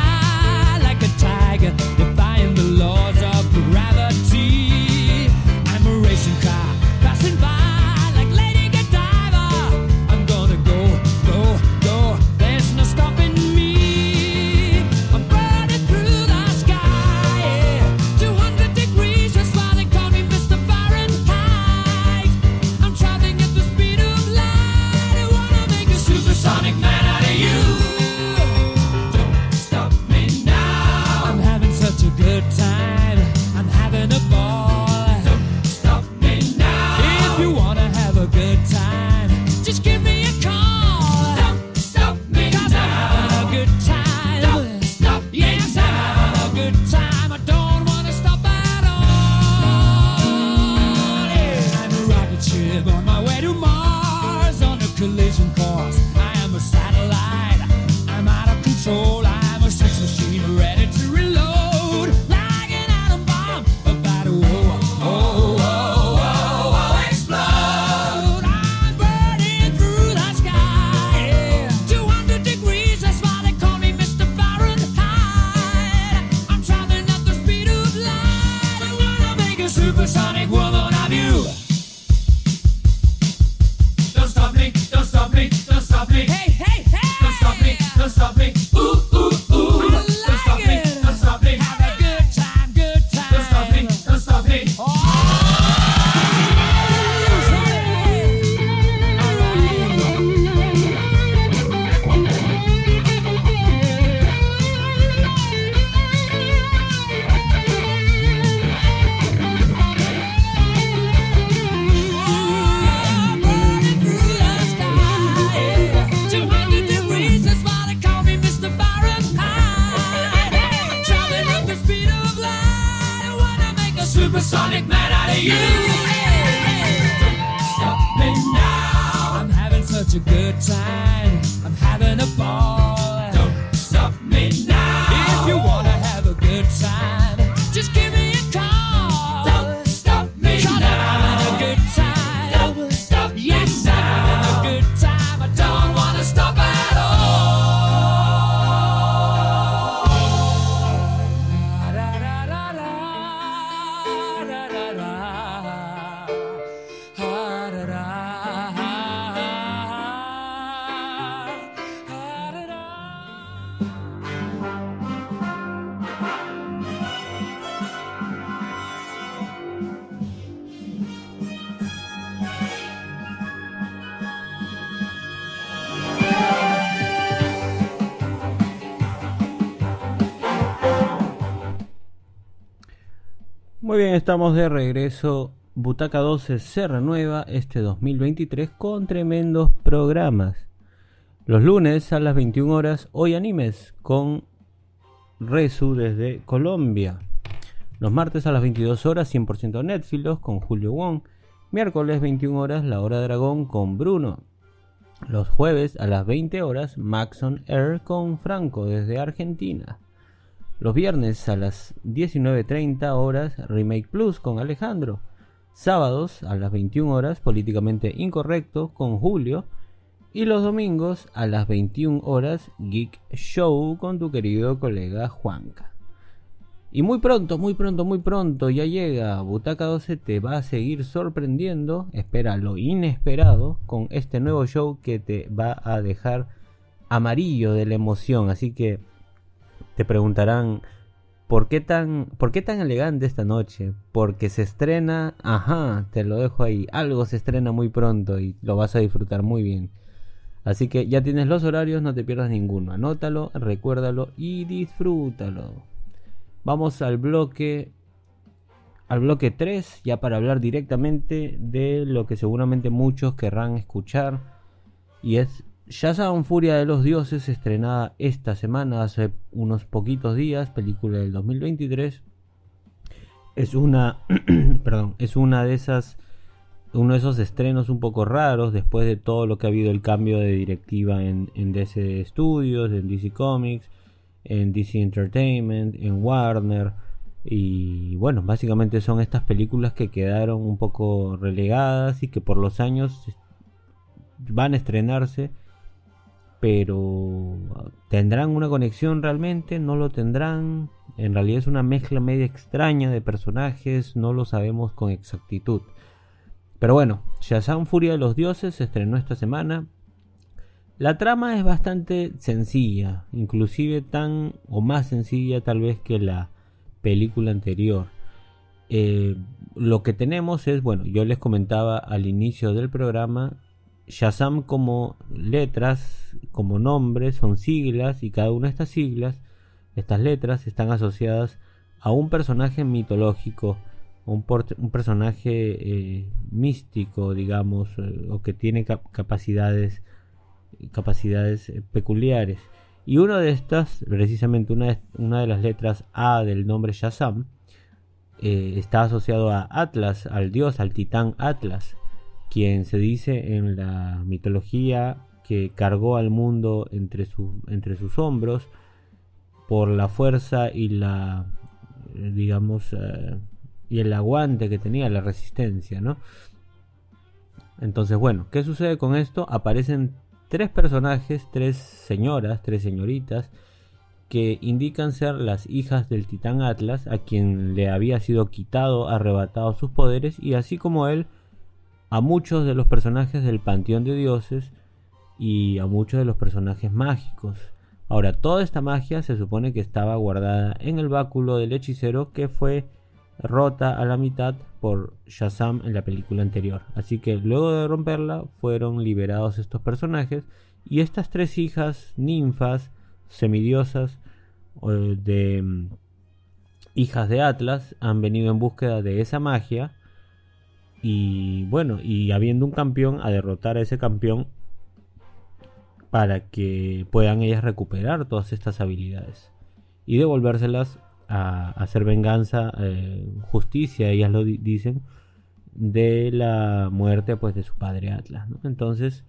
Muy bien, estamos de regreso. Butaca 12 se renueva este 2023 con tremendos programas. Los lunes a las 21 horas, hoy animes con Resu desde Colombia. Los martes a las 22 horas, 100% Netfilos con Julio Wong. Miércoles 21 horas, La Hora Dragón con Bruno. Los jueves a las 20 horas, Maxon Air con Franco desde Argentina. Los viernes a las 19.30 horas, Remake Plus con Alejandro. Sábados a las 21 horas, Políticamente Incorrecto con Julio. Y los domingos a las 21 horas, Geek Show con tu querido colega Juanca. Y muy pronto, muy pronto, muy pronto ya llega. Butaca 12 te va a seguir sorprendiendo. Espera lo inesperado con este nuevo show que te va a dejar amarillo de la emoción. Así que te preguntarán, ¿por qué tan, ¿por qué tan elegante esta noche? Porque se estrena, ajá, te lo dejo ahí, algo se estrena muy pronto y lo vas a disfrutar muy bien. Así que ya tienes los horarios, no te pierdas ninguno. Anótalo, recuérdalo y disfrútalo. Vamos al bloque al bloque 3, ya para hablar directamente de lo que seguramente muchos querrán escuchar y es Shazam Furia de los Dioses, estrenada esta semana, hace unos poquitos días, película del 2023. Es una, perdón, es una de esas, uno de esos estrenos un poco raros después de todo lo que ha habido el cambio de directiva en, en DC Studios, en DC Comics, en DC Entertainment, en Warner. Y bueno, básicamente son estas películas que quedaron un poco relegadas y que por los años van a estrenarse pero ¿tendrán una conexión realmente? ¿No lo tendrán? En realidad es una mezcla media extraña de personajes, no lo sabemos con exactitud. Pero bueno, Shazam Furia de los Dioses se estrenó esta semana. La trama es bastante sencilla, inclusive tan o más sencilla tal vez que la película anterior. Eh, lo que tenemos es, bueno, yo les comentaba al inicio del programa, Shazam como letras, como nombres, son siglas y cada una de estas siglas, estas letras están asociadas a un personaje mitológico, un, un personaje eh, místico, digamos, eh, o que tiene cap capacidades, capacidades eh, peculiares. Y una de estas, precisamente una de, una de las letras A del nombre Shazam, está asociado a Atlas, al dios, al titán Atlas quien se dice en la mitología que cargó al mundo entre, entre sus hombros por la fuerza y la, digamos, uh, y el aguante que tenía, la resistencia, ¿no? Entonces, bueno, ¿qué sucede con esto? Aparecen tres personajes, tres señoras, tres señoritas, que indican ser las hijas del titán Atlas, a quien le había sido quitado, arrebatado sus poderes, y así como él, a muchos de los personajes del panteón de dioses y a muchos de los personajes mágicos. Ahora, toda esta magia se supone que estaba guardada en el báculo del hechicero que fue rota a la mitad por Shazam en la película anterior. Así que luego de romperla fueron liberados estos personajes y estas tres hijas ninfas semidiosas de mm, hijas de Atlas han venido en búsqueda de esa magia y bueno, y habiendo un campeón, a derrotar a ese campeón para que puedan ellas recuperar todas estas habilidades y devolvérselas a, hacer venganza, eh, justicia, ellas lo dicen, de la muerte pues de su padre Atlas. Entonces,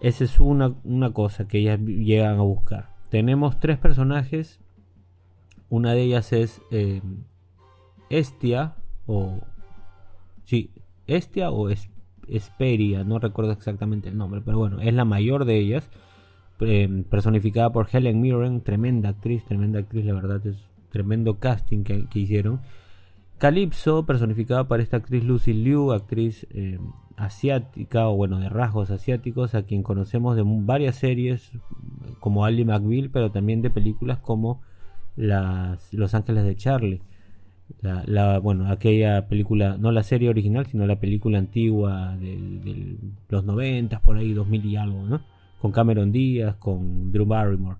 esa es una, una cosa que ellas llegan a buscar. Tenemos tres personajes. Una de ellas es eh, Estia o... Sí, Estia o Esperia, no recuerdo exactamente el nombre, pero bueno, es la mayor de ellas, eh, personificada por Helen Mirren, tremenda actriz, tremenda actriz, la verdad es tremendo casting que, hicieron. Calypso, personificada por esta actriz Lucy Liu, actriz eh, asiática o bueno, de rasgos asiáticos, a quien conocemos de varias series como Ali McBeal, pero también de películas como las, Los Ángeles de Charlie. La, bueno, aquella película, no la serie original, sino la película antigua de, los 90, por ahí 2000 y algo, ¿no? Con Cameron Díaz, con Drew Barrymore.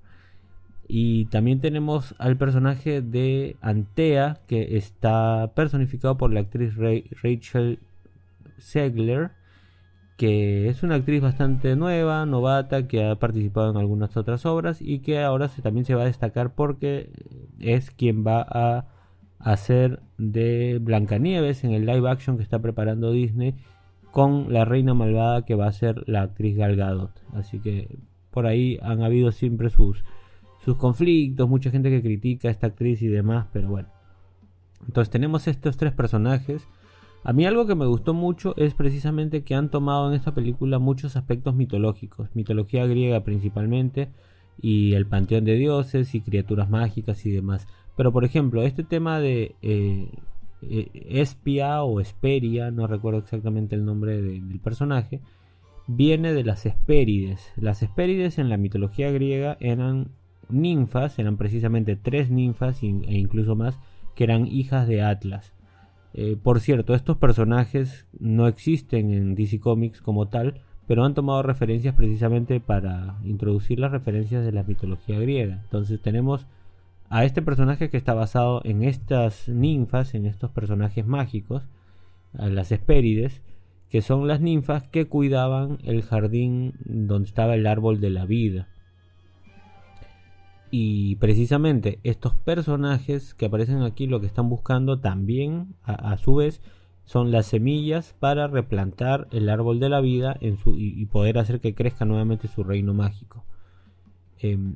Y también tenemos al personaje de Antea, que está personificado por la actriz Rachel Segler, que es una actriz bastante nueva, novata, que ha participado en algunas otras obras y que ahora también se va a destacar porque es quien va a hacer de Blancanieves en el live action que está preparando Disney con la reina malvada que va a ser la actriz Gal Gadot. Así que por ahí han habido siempre sus sus conflictos, mucha gente que critica a esta actriz y demás, pero bueno. Entonces tenemos estos tres personajes. A mí algo que me gustó mucho es precisamente que han tomado en esta película muchos aspectos mitológicos, mitología griega principalmente, y el panteón de dioses y criaturas mágicas y demás. Pero por ejemplo, este tema de eh, eh, Espia o Esperia, no recuerdo exactamente el nombre del personaje, viene de las Hespérides. Las Hespérides en la mitología griega eran ninfas, eran precisamente tres ninfas e incluso más, que eran hijas de Atlas. Eh, por cierto, estos personajes no existen en DC Comics como tal, pero han tomado referencias precisamente para introducir las referencias de la mitología griega. Entonces tenemos a este personaje que está basado en estas ninfas, en estos personajes mágicos, a las Hespérides, que son las ninfas que cuidaban el jardín donde estaba el árbol de la vida. Y precisamente estos personajes que aparecen aquí lo que están buscando también a, su vez son las semillas para replantar el árbol de la vida y, poder hacer que crezca nuevamente su reino mágico. Em,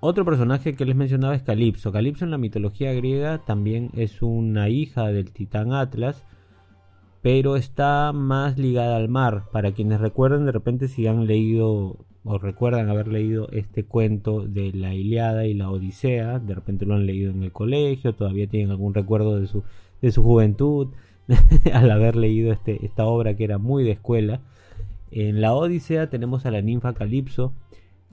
otro personaje que les mencionaba es Calipso. Calipso en la mitología griega también es una hija del titán Atlas, pero está más ligada al mar. Para quienes recuerden de repente si han leído o recuerdan haber leído este cuento de la Iliada y la Odisea, de repente lo han leído en el colegio, todavía tienen algún recuerdo de su, de su juventud al haber leído este, esta obra que era muy de escuela. En la Odisea tenemos a la ninfa Calipso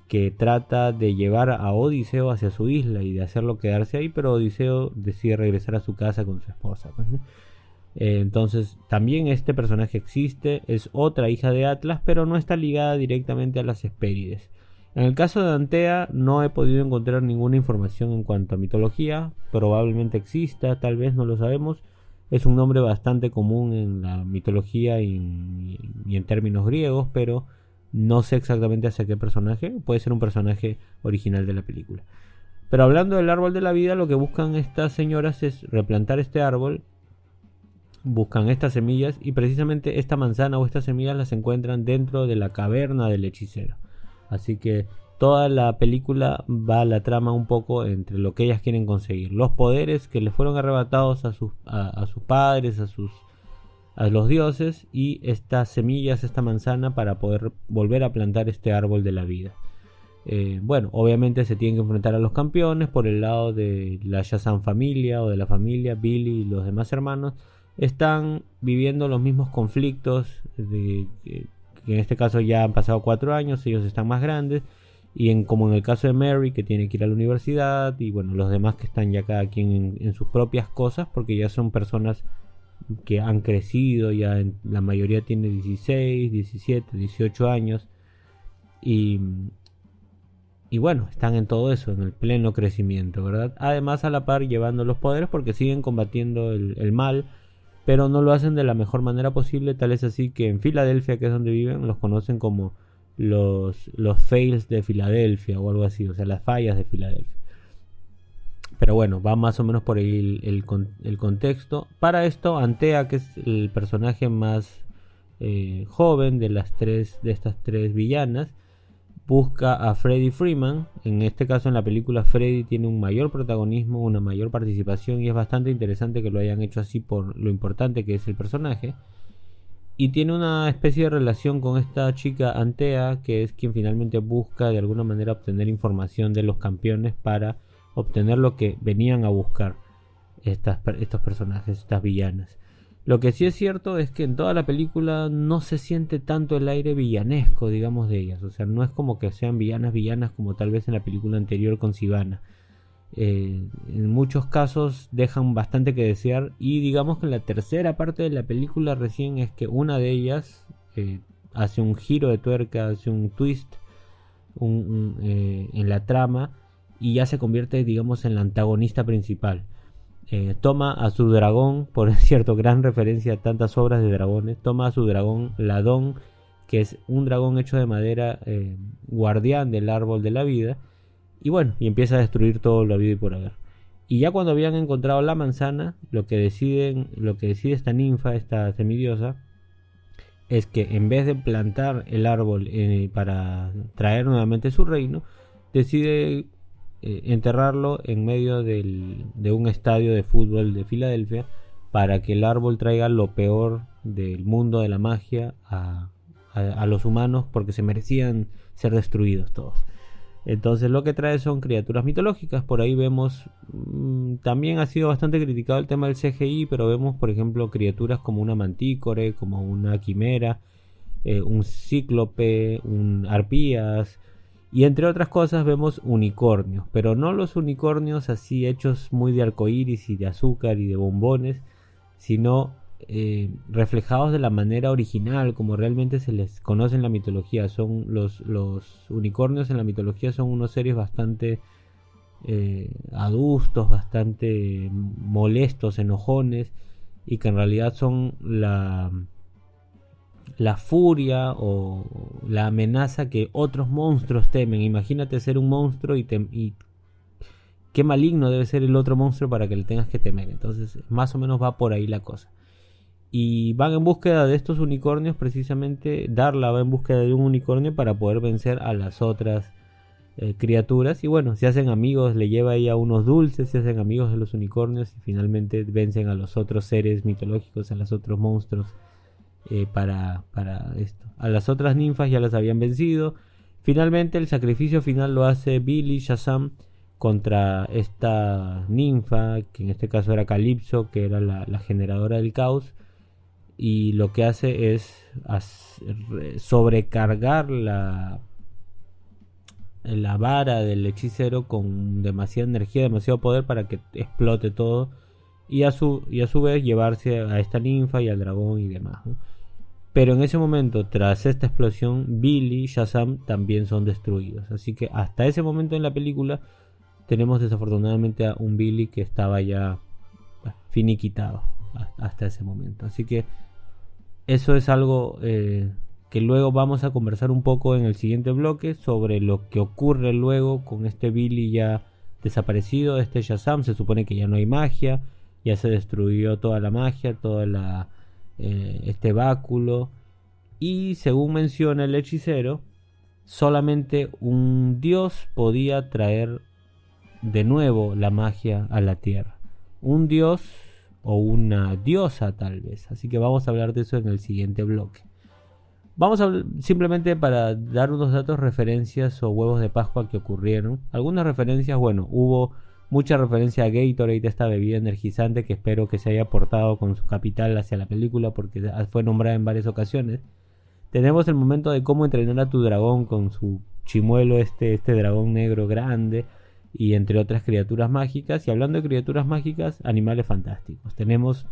que trata de llevar a Odiseo hacia su isla y de hacerlo quedarse ahí, pero Odiseo decide regresar a su casa con su esposa. Pues, eh, entonces, también este personaje existe, es otra hija de Atlas, pero no está ligada directamente a las Hespérides. En el caso de Antea no he podido encontrar ninguna información en cuanto a mitología, probablemente exista, tal vez no lo sabemos. Es un nombre bastante común en la mitología y en, términos griegos, pero no sé exactamente hacia qué personaje. Puede ser un personaje original de la película. Pero hablando del árbol de la vida, lo que buscan estas señoras es replantar este árbol buscan estas semillas y precisamente esta manzana o estas semillas las encuentran dentro de la caverna del hechicero. Así que toda la película va a la trama un poco entre lo que ellas quieren conseguir, los poderes que les fueron arrebatados a sus, a, sus padres, a sus a los dioses y estas semillas, esta manzana para poder volver a plantar este árbol de la vida. Eh, bueno, obviamente se tienen que enfrentar a los campeones por el lado de la Shazam familia o de la familia Billy y los demás hermanos están viviendo los mismos conflictos, de, que en este caso ya han pasado cuatro años, ellos están más grandes, y en, como en el caso de Mary, que tiene que ir a la universidad, y bueno, los demás que están ya cada quien en, sus propias cosas, porque ya son personas que han crecido, ya la mayoría tiene 16, 17, 18 años, y, y bueno, están en todo eso, en el pleno crecimiento, ¿verdad? Además, a la par llevando los poderes porque siguen combatiendo el mal, pero no lo hacen de la mejor manera posible, tal es así que en Filadelfia, que es donde viven, los conocen como los, los fails de Filadelfia o algo así, o sea, las fallas de Filadelfia. Pero bueno, va más o menos por ahí el, el con- el contexto. Para esto, Antea, que es el personaje más eh, joven de las tres, de estas tres villanas, busca a Freddy Freeman. En este caso, en la película, Freddy tiene un mayor protagonismo, una mayor participación y es bastante interesante que lo hayan hecho así por lo importante que es el personaje. Y tiene una especie de relación con esta chica Antea, que es quien finalmente busca de alguna manera obtener información de los campeones para obtener lo que venían a buscar estas, estos personajes, estas villanas. Lo que sí es cierto es que en toda la película no se siente tanto el aire villanesco, digamos, de ellas. O sea, no es como que sean villanas villanas como tal vez en la película anterior con Sivana. Eh, en muchos casos dejan bastante que desear y digamos que en la tercera parte de la película recién es que una de ellas eh, hace un giro de tuerca, hace un twist eh, en la trama y ya se convierte digamos en la antagonista principal. Eh, toma a su dragón, por cierto, gran referencia a tantas obras de dragones, toma a su dragón Ladón, que es un dragón hecho de madera, eh, guardián del árbol de la vida, y bueno, y empieza a destruir todo lo habido y por haber. Y ya cuando habían encontrado la manzana, lo que deciden, lo que decide esta ninfa, esta semidiosa, es que en vez de plantar el árbol eh, para traer nuevamente su reino, decide eh, enterrarlo en medio del- de un estadio de fútbol de Filadelfia para que el árbol traiga lo peor del mundo de la magia a, a- los humanos porque se merecían ser destruidos todos. Entonces lo que trae son criaturas mitológicas. Por ahí vemos, mm, también ha sido bastante criticado el tema del CGI, pero vemos por ejemplo criaturas como una mantícore, como una quimera, eh, un cíclope, un arpías, y entre otras cosas vemos unicornios, pero no los unicornios así hechos muy de arcoíris y de azúcar y de bombones, sino eh, reflejados de la manera original, como realmente se les conoce en la mitología. Son los, los unicornios en la mitología son unos seres bastante eh, adustos, bastante molestos, enojones, y que en realidad son la la furia o la amenaza que otros monstruos temen. Imagínate ser un monstruo y, tem- y qué maligno debe ser el otro monstruo para que le tengas que temer. Entonces, más o menos va por ahí la cosa. Y van en búsqueda de estos unicornios, precisamente Darla va en búsqueda de un unicornio para poder vencer a las otras eh, criaturas. Y bueno, se hacen amigos, le lleva ahí a unos dulces, se hacen amigos de los unicornios y finalmente vencen a los otros seres mitológicos, a los otros monstruos eh, para, para esto. A las otras ninfas ya las habían vencido. Finalmente el sacrificio final lo hace Billy Shazam contra esta ninfa, que en este caso era Calypso, que era la, generadora del caos. Y lo que hace es sobrecargar la, la vara del hechicero con demasiada energía, demasiado poder para que explote todo. Y a su, y a su vez llevarse a esta ninfa y al dragón y demás. Pero en ese momento, tras esta explosión, Billy y Shazam también son destruidos. Así que hasta ese momento en la película tenemos desafortunadamente a un Billy que estaba ya finiquitado hasta ese momento. Así que eso es algo eh, que luego vamos a conversar un poco en el siguiente bloque sobre lo que ocurre luego con este Billy ya desaparecido, este Shazam. Se supone que ya no hay magia, ya se destruyó toda la magia, toda la eh, este báculo. Y según menciona el hechicero solamente un dios podía traer de nuevo la magia a la tierra. Un dios o una diosa tal vez. Así que vamos a hablar de eso en el siguiente bloque. Vamos a simplemente para dar unos datos referencias o huevos de pascua que ocurrieron. Algunas referencias bueno hubo mucha referencia a Gatorade, esta bebida energizante que espero que se haya aportado con su capital hacia la película porque fue nombrada en varias ocasiones. Tenemos el momento de cómo entrenar a tu dragón con su chimuelo, este, este dragón negro grande y entre otras criaturas mágicas. Y hablando de criaturas mágicas, animales fantásticos. Tenemos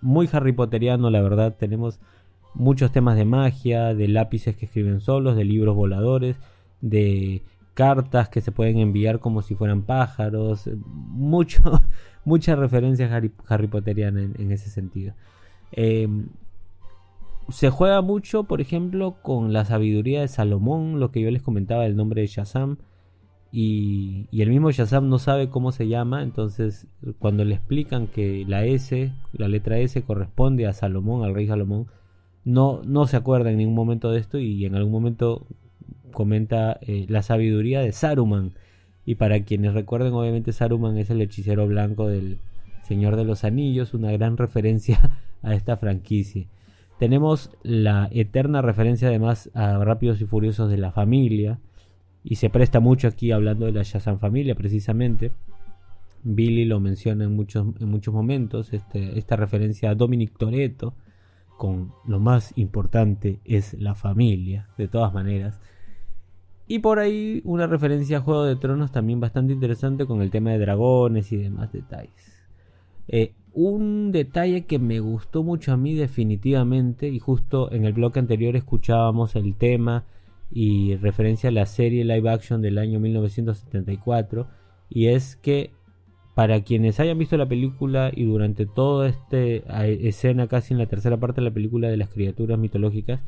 muy Harry Potteriano, la verdad. Tenemos muchos temas de magia, de lápices que escriben solos, de libros voladores, de cartas que se pueden enviar como si fueran pájaros, mucho, muchas referencias Harry, Harry Potteriana en, en ese sentido. Eh, se juega mucho, por ejemplo, con la sabiduría de Salomón, lo que yo les comentaba del nombre de Shazam, y, y el mismo Shazam no sabe cómo se llama, entonces cuando le explican que la S, la letra S corresponde a Salomón, al rey Salomón, no, no se acuerda en ningún momento de esto y en algún momento comenta eh, la sabiduría de Saruman. Y para quienes recuerden, obviamente Saruman es el hechicero blanco del Señor de los Anillos, una gran referencia a esta franquicia. Tenemos la eterna referencia además a Rápidos y Furiosos de la familia. Y se presta mucho aquí hablando de la Shazam familia precisamente. Billy lo menciona en muchos, en muchos momentos, este, esta referencia a Dominic Toretto, con lo más importante es la familia, de todas maneras. Y por ahí una referencia a Juego de Tronos también bastante interesante con el tema de dragones y demás detalles. Eh, un detalle que me gustó mucho a mí definitivamente, y justo en el bloque anterior escuchábamos el tema y referencia a la serie live action del año 1974, y es que para quienes hayan visto la película y durante toda esta escena, casi en la tercera parte de la película de las criaturas mitológicas,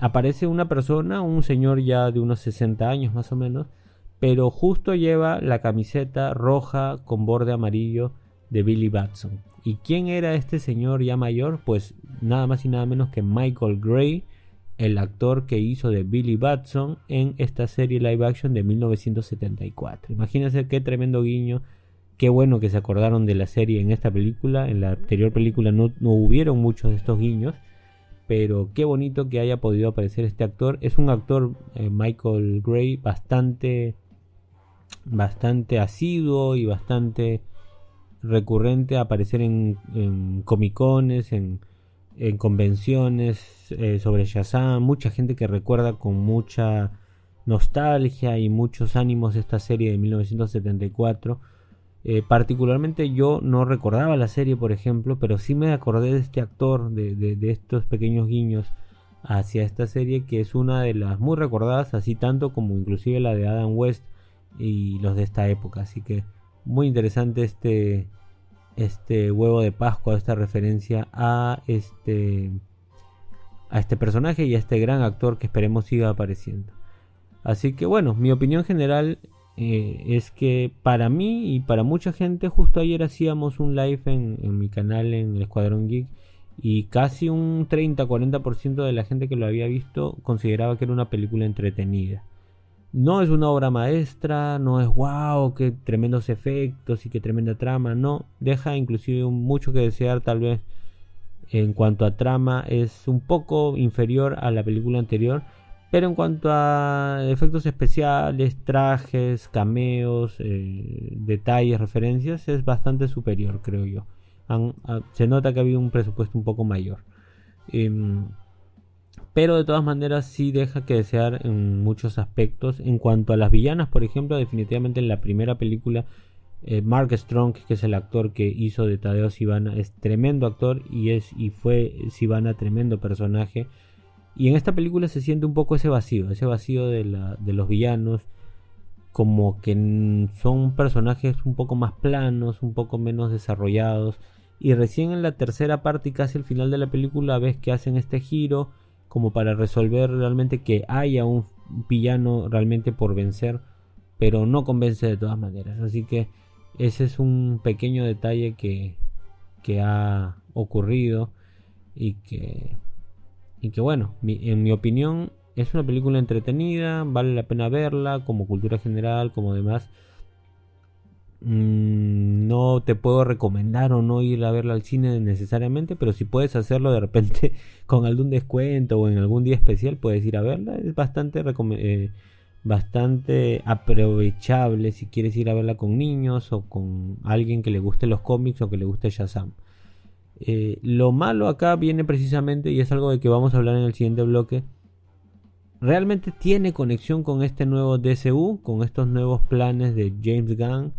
aparece una persona, un señor ya de unos 60 años más o menos, pero justo lleva la camiseta roja con borde amarillo de Billy Batson. ¿Y quién era este señor ya mayor? Pues nada más y nada menos que Michael Gray, el actor que hizo de Billy Batson en esta serie live action de 1974. Imagínense qué tremendo guiño, qué bueno que se acordaron de la serie en esta película. En la anterior película no, hubieron muchos de estos guiños, pero qué bonito que haya podido aparecer este actor. Es un actor, eh, Michael Gray, bastante, bastante asiduo y bastante recurrente a aparecer en, en comicones, en, en convenciones eh, sobre Shazam, mucha gente que recuerda con mucha nostalgia y muchos ánimos esta serie de 1974. Eh, particularmente yo no recordaba la serie, por ejemplo, pero sí me acordé de este actor, de, de, estos pequeños guiños hacia esta serie, que es una de las muy recordadas, así tanto como inclusive la de Adam West y los de esta época. Así que muy interesante este, este huevo de Pascua, esta referencia a este, a este personaje y a este gran actor que esperemos siga apareciendo. Así que bueno, mi opinión general eh, es que para mí y para mucha gente, justo ayer hacíamos un live en, en mi canal en el Escuadrón Geek y casi un 30-40% de la gente que lo había visto consideraba que era una película entretenida. No es una obra maestra, no es wow, qué tremendos efectos y qué tremenda trama, no, deja inclusive mucho que desear tal vez en cuanto a trama es un poco inferior a la película anterior, pero en cuanto a efectos especiales, trajes, cameos, eh, detalles, referencias, es bastante superior, creo yo. se nota que ha habido un presupuesto un poco mayor. Em, pero de todas maneras sí deja que desear en muchos aspectos. En cuanto a las villanas, por ejemplo, definitivamente en la primera película, eh, Mark Strong, que es el actor que hizo de Tadeo Sivana, es tremendo actor y, es, y fue Sivana tremendo personaje. Y en esta película se siente un poco ese vacío, ese vacío de, la, de los villanos, como que son personajes un poco más planos, un poco menos desarrollados. Y recién en la tercera parte y casi al final de la película ves que hacen este giro como para resolver realmente que haya un villano realmente por vencer, pero no convence de todas maneras. Así que ese es un pequeño detalle que, que ha ocurrido y que, y que bueno, en mi opinión es una película entretenida, vale la pena verla como cultura general, como demás. Mm, no te puedo recomendar o no ir a verla al cine necesariamente, pero si puedes hacerlo de repente con algún descuento o en algún día especial, puedes ir a verla. Es bastante, eh, bastante aprovechable si quieres ir a verla con niños o con alguien que le guste los cómics o que le guste Shazam. Eh, lo malo acá viene precisamente, y es algo de que vamos a hablar en el siguiente bloque, realmente tiene conexión con este nuevo DCU, con estos nuevos planes de James Gunn.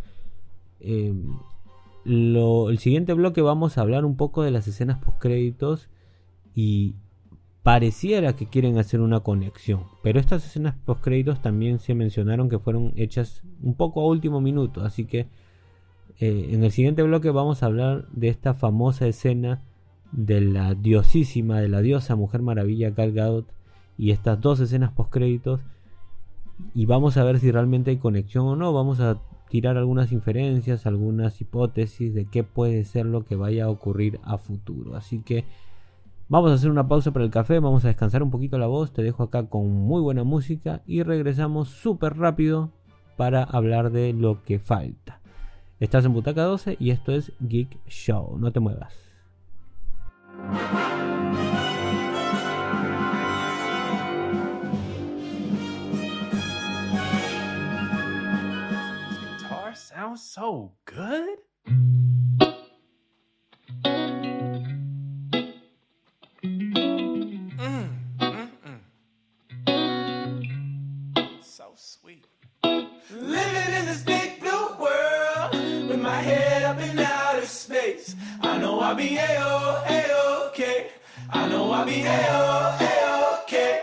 Eh, el siguiente bloque vamos a hablar un poco de las escenas post créditos y pareciera que quieren hacer una conexión, pero estas escenas post créditos también se mencionaron que fueron hechas un poco a último minuto, así que eh, en el siguiente bloque vamos a hablar de esta famosa escena de la diosísima, de la diosa Mujer Maravilla Gal Gadot y estas dos escenas post créditos y vamos a ver si realmente hay conexión o no. Vamos a tirar algunas inferencias, algunas hipótesis de qué puede ser lo que vaya a ocurrir a futuro. Así que vamos a hacer una pausa para el café, vamos a descansar un poquito la voz, te dejo acá con muy buena música y regresamos súper rápido para hablar de lo que falta. Estás en Butaca 12 y esto es Geek Show, no te muevas. guitar sounds so good. Mm, mm, mm. So sweet. Living in this space. I know I'll be a-oh, a-okay. I know I'll be a-oh, a-okay.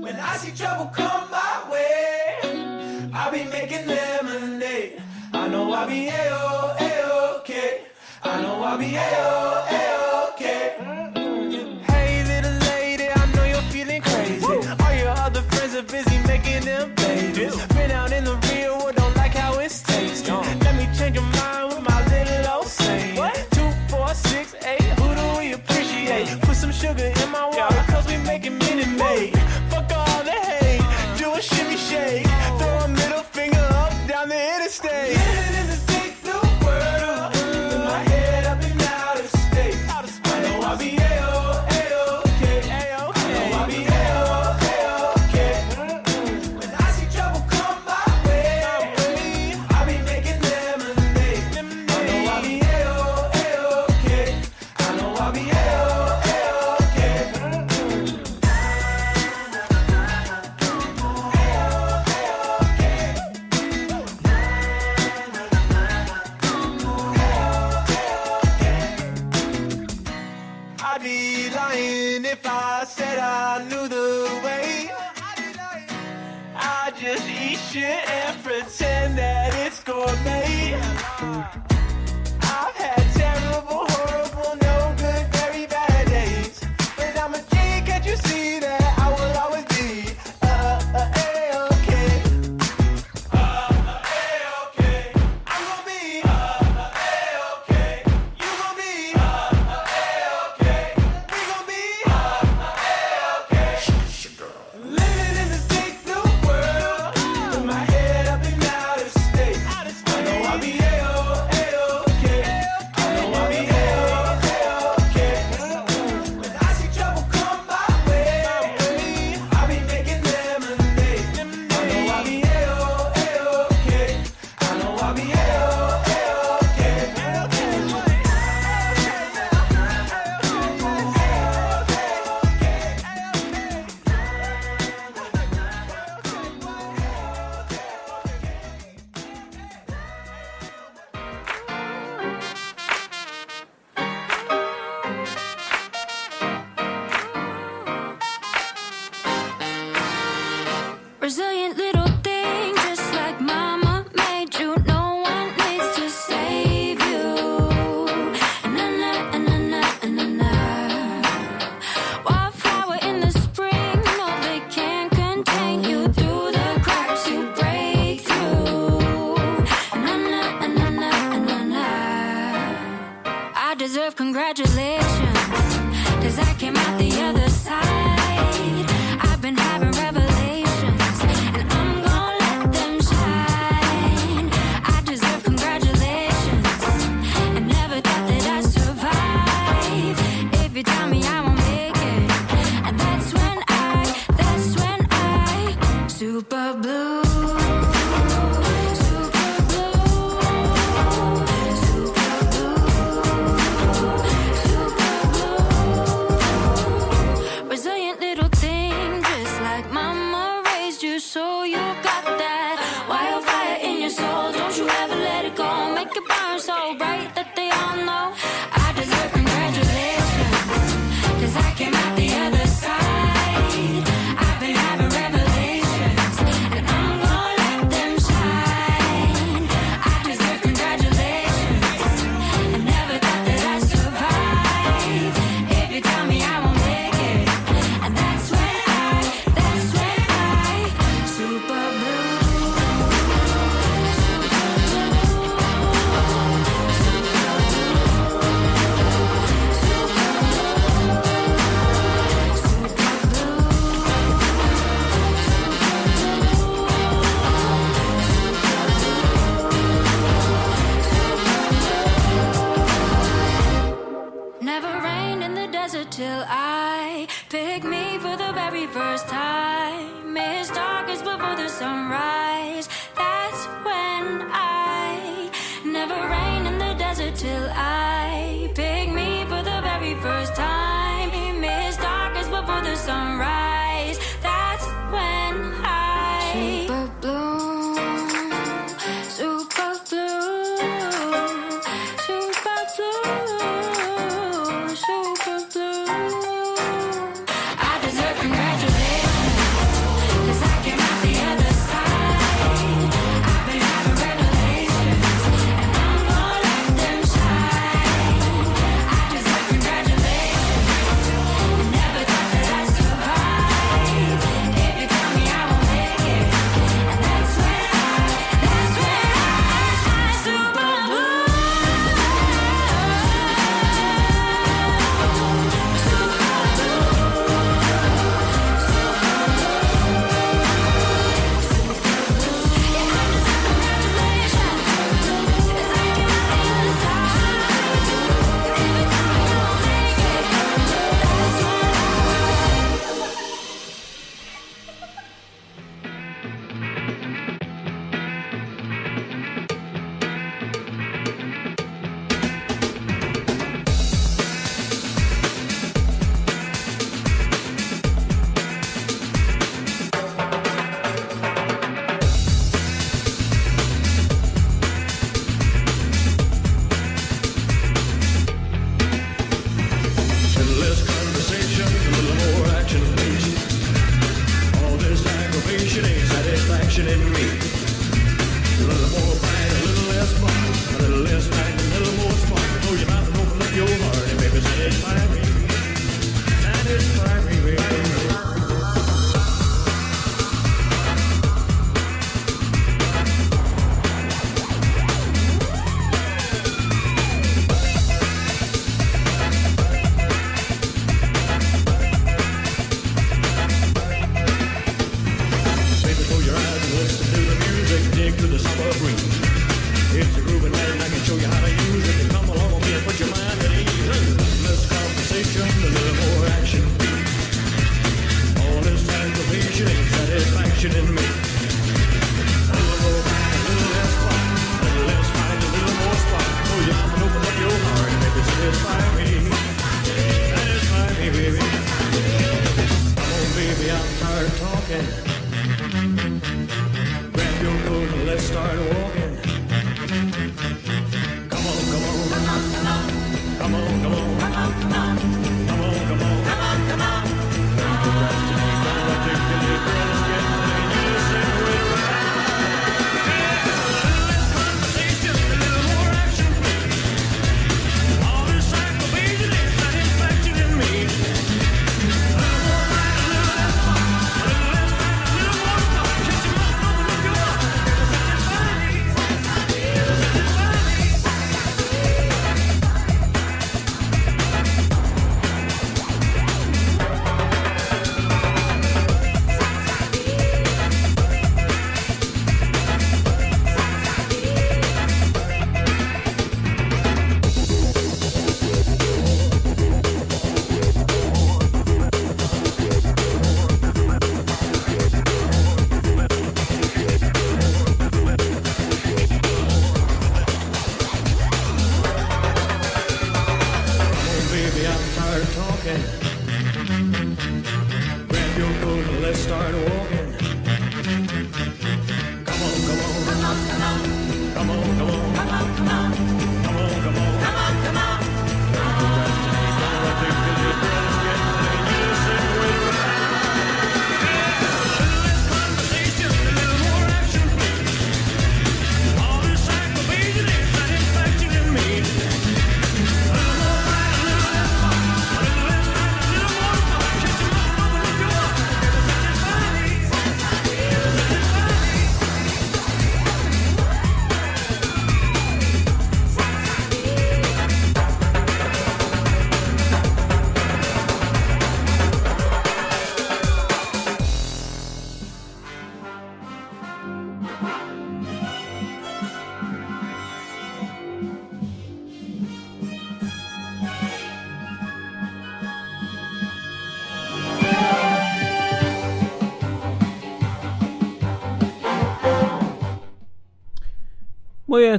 When I see trouble come my way, I'll be making lemonade. I know I'll be a-oh, a-okay. I know I'll be a-oh, a-okay.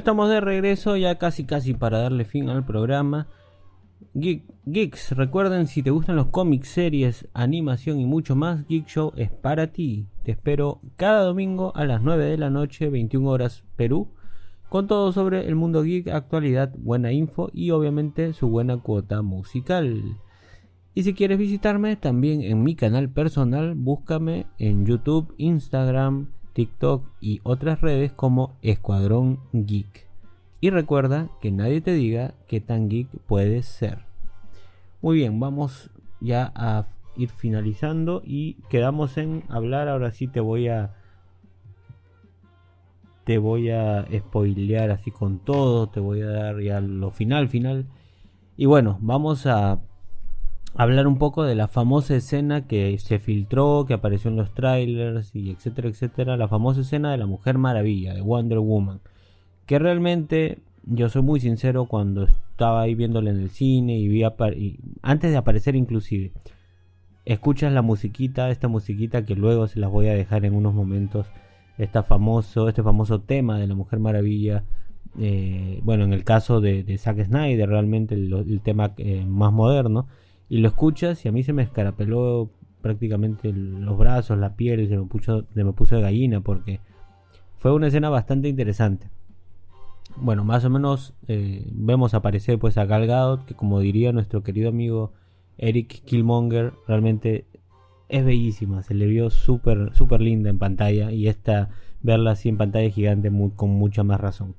Estamos de regreso ya casi casi para darle fin al programa. Geek, Geeks, recuerden si te gustan los cómics, series, animación y mucho más, Geek Show es para ti. Te espero cada domingo a las 9 de la noche, 21 horas Perú, con todo sobre el mundo geek, actualidad, buena info y obviamente su buena cuota musical. Y si quieres visitarme también en mi canal personal, búscame en YouTube, Instagram, TikTok y otras redes como Escuadrón Geek. Y recuerda que nadie te diga qué tan geek puedes ser. Muy bien, vamos ya a ir finalizando y quedamos en hablar. Ahora sí te voy a te voy a spoilear así con todo, te voy a dar ya lo final final. Y bueno, vamos a hablar un poco de la famosa escena que se filtró, que apareció en los trailers y etcétera, etcétera, la famosa escena de la Mujer Maravilla de Wonder Woman, que realmente yo soy muy sincero cuando estaba ahí viéndola en el cine y vi antes de aparecer inclusive escuchas la musiquita, esta musiquita que luego se las voy a dejar en unos momentos, esta famoso, este famoso tema de la Mujer Maravilla, eh, bueno, en el caso de, Zack Snyder, realmente el, el tema eh, más moderno, y lo escuchas y a mí se me escarapeló prácticamente los brazos, la piel, se me puso, se me puso de gallina porque fue una escena bastante interesante. Bueno, más o menos eh, vemos aparecer pues a Gal Gadot, que como diría nuestro querido amigo Eric Killmonger, realmente es bellísima, se le vio súper súper linda en pantalla y esta verla así en pantalla gigante con mucha más razón.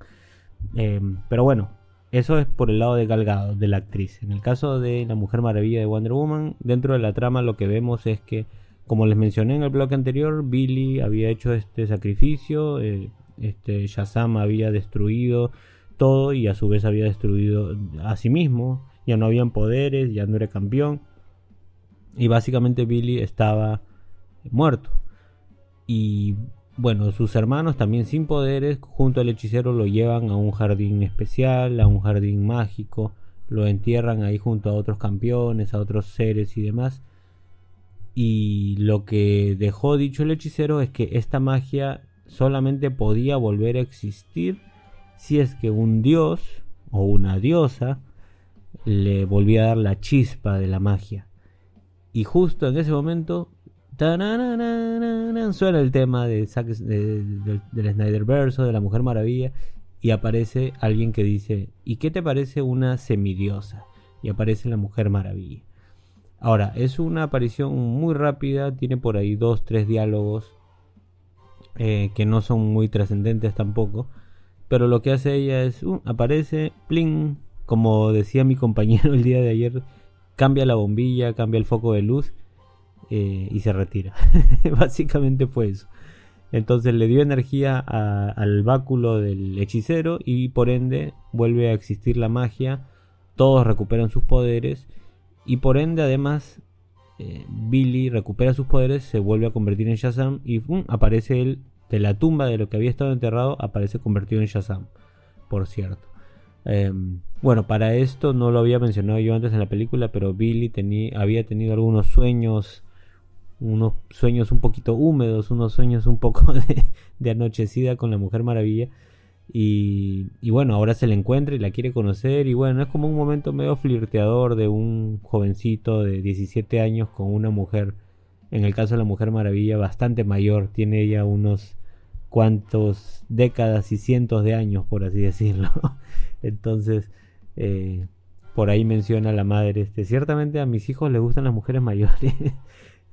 Eh, pero bueno, eso es por el lado de Gal Gadot, de la actriz. En el caso de la Mujer Maravilla de Wonder Woman, dentro de la trama lo que vemos es que, como les mencioné en el bloque anterior, Billy había hecho este sacrificio, eh, este Shazam había destruido todo y a su vez había destruido a sí mismo. Ya no habían poderes, ya no era campeón. Y básicamente Billy estaba muerto. Y bueno, sus hermanos también sin poderes, junto al hechicero lo llevan a un jardín especial, a un jardín mágico, lo entierran ahí junto a otros campeones, a otros seres y demás. Y lo que dejó dicho el hechicero es que esta magia solamente podía volver a existir si es que un dios o una diosa le volvía a dar la chispa de la magia. Y justo en ese momento suena el tema de, Zack- de- del, del Snyderverse, de la Mujer Maravilla, y aparece alguien que dice, ¿y qué te parece una semidiosa? Y aparece la Mujer Maravilla. Ahora, es una aparición muy rápida, tiene por ahí dos, tres diálogos eh, que no son muy trascendentes tampoco, pero lo que hace ella es, uh, aparece, pling, como decía mi compañero el día de ayer, cambia la bombilla, cambia el foco de luz eh, y se retira. Básicamente fue eso. Entonces le dio energía al báculo del hechicero y por ende vuelve a existir la magia. Todos recuperan sus poderes y por ende además eh, Billy recupera sus poderes, se vuelve a convertir en Shazam y aparece él de la tumba de lo que había estado enterrado, aparece convertido en Shazam, por cierto. Eh, bueno, para esto no lo había mencionado yo antes en la película, pero Billy había tenido algunos sueños, unos sueños un poquito húmedos, unos sueños un poco de, anochecida con la Mujer Maravilla. Y, y bueno, ahora se le encuentra y la quiere conocer. Y bueno, es como un momento medio flirteador de un jovencito de 17 años con una mujer. En el caso de la Mujer Maravilla, bastante mayor. Tiene ella unos cuantos décadas y cientos de años, por así decirlo. Entonces, eh, por ahí menciona la madre, este, ciertamente a mis hijos les gustan las mujeres mayores.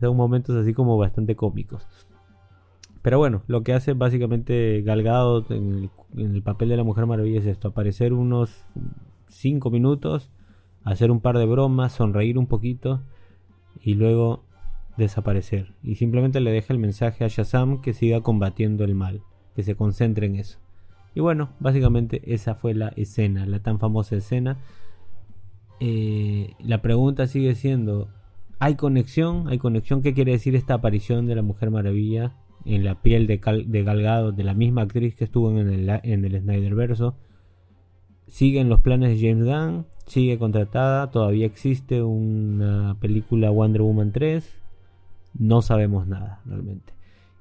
Son momentos así como bastante cómicos. Pero bueno, lo que hace básicamente Galgado en el, papel de la Mujer Maravilla es esto, aparecer unos 5 minutos, hacer un par de bromas, sonreír un poquito y luego desaparecer. Y simplemente le deja el mensaje a Shazam que siga combatiendo el mal, que se concentre en eso. Y bueno, básicamente esa fue la escena, la tan famosa escena. Eh, la pregunta sigue siendo, ¿hay conexión? ¿Hay conexión? ¿Qué quiere decir esta aparición de la Mujer Maravilla en la piel de, Galgado, de la misma actriz que estuvo en el, en el Snyderverso? Siguen los planes de James Gunn, sigue contratada, todavía existe una película Wonder Woman 3, no sabemos nada realmente.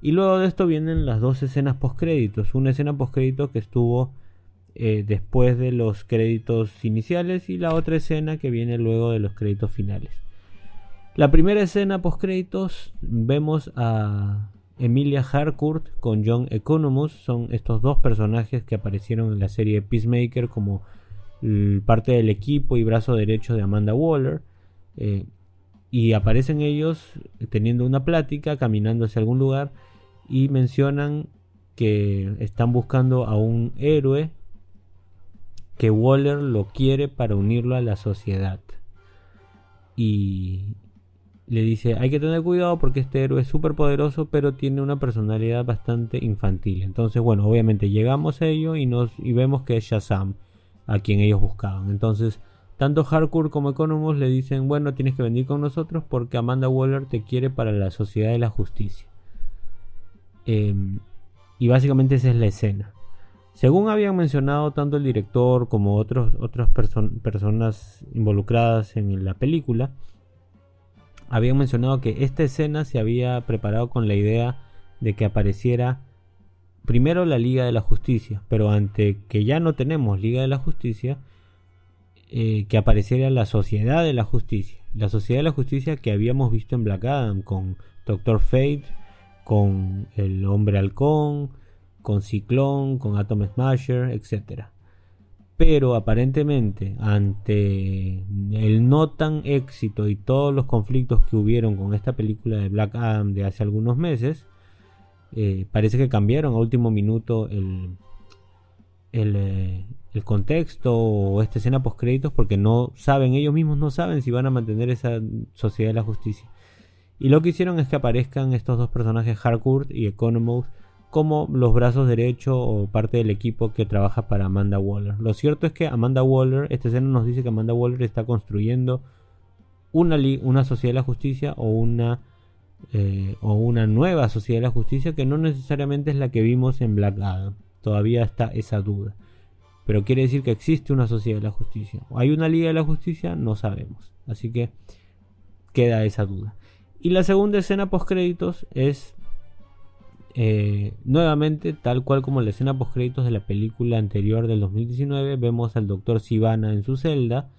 Y luego de esto vienen las dos escenas post créditos. Una escena post créditos que estuvo eh, después de los créditos iniciales y la otra escena que viene luego de los créditos finales. La primera escena post créditos vemos a Emilia Harcourt con John Economus. Son estos dos personajes que aparecieron en la serie Peacemaker como parte del equipo y brazo derecho de Amanda Waller. Eh, y aparecen ellos teniendo una plática, caminando hacia algún lugar y mencionan que están buscando a un héroe que Waller lo quiere para unirlo a la sociedad. Y le dice, hay que tener cuidado porque este héroe es súper poderoso, pero tiene una personalidad bastante infantil. Entonces, bueno, obviamente llegamos a ello y, nos, y vemos que es Shazam, a quien ellos buscaban. Entonces, tanto Harcourt como Economus le dicen, bueno, tienes que venir con nosotros porque Amanda Waller te quiere para la sociedad de la justicia. Em, y básicamente esa es la escena. Según habían mencionado tanto el director como otros, otras perso- personas involucradas en la película, habían mencionado que esta escena se había preparado con la idea de que apareciera primero la Liga de la Justicia, pero ante que ya no tenemos Liga de la Justicia, eh, que apareciera la Sociedad de la Justicia. La Sociedad de la Justicia que habíamos visto en Black Adam con Doctor Fate, con el Hombre Halcón, con Ciclón, con Atom Smasher, etc. Pero aparentemente, ante el no tan éxito y todos los conflictos que hubieron con esta película de Black Adam de hace algunos meses, eh, parece que cambiaron a último minuto el, el, eh, el contexto o esta escena post créditos porque no saben, ellos mismos no saben si van a mantener esa sociedad de la justicia. Y lo que hicieron es que aparezcan estos dos personajes, Harcourt y Economos, como los brazos derechos o parte del equipo que trabaja para Amanda Waller. Lo cierto es que Amanda Waller, esta escena nos dice que Amanda Waller está construyendo una, una sociedad de la justicia o una, eh, o una nueva sociedad de la justicia que no necesariamente es la que vimos en Black Adam. Todavía está esa duda. Pero quiere decir que existe una sociedad de la justicia. ¿O ¿Hay una liga de la justicia? No sabemos. Así que queda esa duda. Y la segunda escena post créditos es eh, nuevamente, tal cual como la escena post créditos de la película anterior del 2019, vemos al doctor Sivana en su celda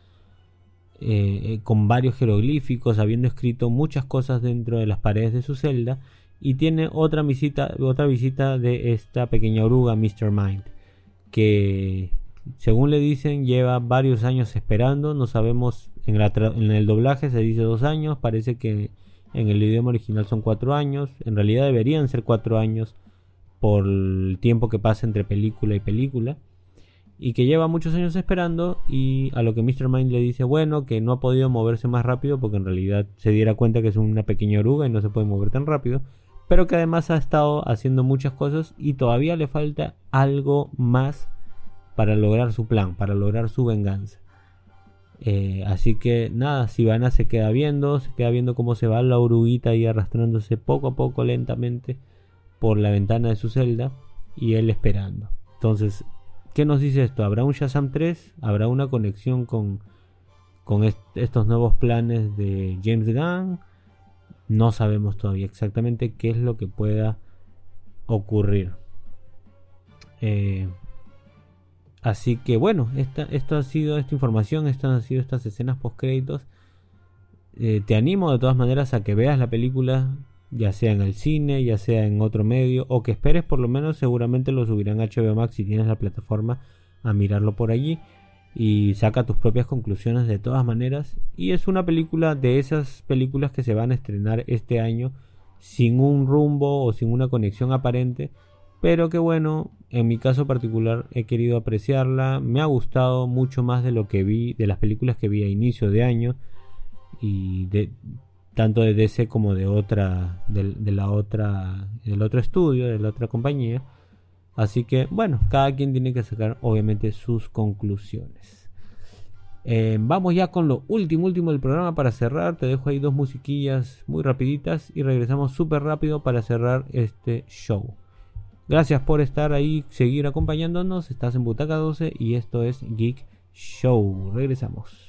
eh, eh, con varios jeroglíficos, habiendo escrito muchas cosas dentro de las paredes de su celda. Y tiene otra visita, otra visita de esta pequeña oruga, Mr. Mind, que según le dicen lleva varios años esperando. No sabemos, en, el doblaje se dice dos años, parece que en el idioma original son cuatro años. En realidad deberían ser cuatro años por el tiempo que pasa entre película y película. Y que lleva muchos años esperando. Y a lo que Mr. Mind le dice, bueno, que no ha podido moverse más rápido porque en realidad se diera cuenta que es una pequeña oruga y no se puede mover tan rápido. Pero que además ha estado haciendo muchas cosas y todavía le falta algo más para lograr su plan, para lograr su venganza. Eh, así que nada, Sivana se queda viendo, se queda viendo cómo se va la oruguita ahí arrastrándose poco a poco lentamente por la ventana de su celda y él esperando. Entonces, ¿qué nos dice esto? ¿Habrá un Shazam 3? ¿Habrá una conexión con, con est- estos nuevos planes de James Gunn? No sabemos todavía exactamente qué es lo que pueda ocurrir. Eh, Así que bueno, esta, esto ha sido esta información, estas han sido estas escenas post créditos. Eh, te animo de todas maneras a que veas la película, ya sea en el cine, ya sea en otro medio, o que esperes por lo menos, seguramente lo subirán a HBO Max si tienes la plataforma a mirarlo por allí y saca tus propias conclusiones de todas maneras. Y es una película de esas películas que se van a estrenar este año sin un rumbo o sin una conexión aparente pero que bueno, en mi caso particular he querido apreciarla, me ha gustado mucho más de lo que vi, de las películas que vi a inicio de año y de tanto de DC como de otra, de, la otra, del otro estudio, de la otra compañía. Así que bueno, cada quien tiene que sacar obviamente sus conclusiones. Eh, vamos ya con lo último, último del programa para cerrar. Te dejo ahí dos musiquillas muy rapiditas y regresamos súper rápido para cerrar este show. Gracias por estar ahí, seguir acompañándonos. Estás en Butaca 12 y esto es Geek Show. Regresamos.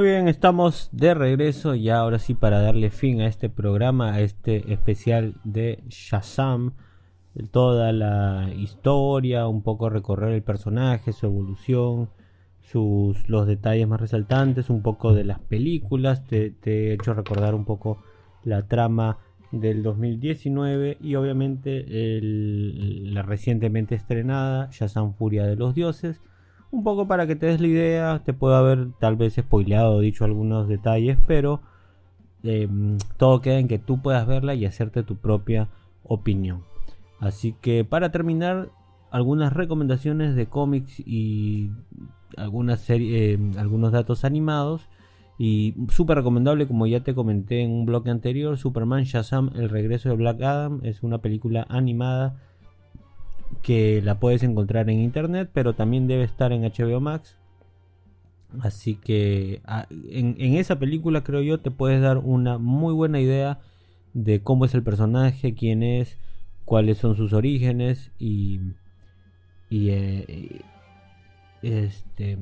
Muy bien, estamos de regreso y ahora sí para darle fin a este programa, a este especial de Shazam, toda la historia, un poco recorrer el personaje, su evolución, sus los detalles más resaltantes, un poco de las películas, te, he hecho recordar un poco la trama del 2019 y obviamente la recientemente estrenada Shazam Furia de los Dioses. Un poco para que te des la idea, te puedo haber tal vez spoileado o dicho algunos detalles, pero eh, todo queda en que tú puedas verla y hacerte tu propia opinión. Así que para terminar, algunas recomendaciones de cómics y algunas serie- eh, algunos datos animados. Y súper recomendable, como ya te comenté en un bloque anterior, Superman Shazam, El regreso de Black Adam, es una película animada que la puedes encontrar en internet, pero también debe estar en HBO Max. Así que ah, en, esa película creo yo te puedes dar una muy buena idea de cómo es el personaje, quién es, cuáles son sus orígenes y, y eh, este,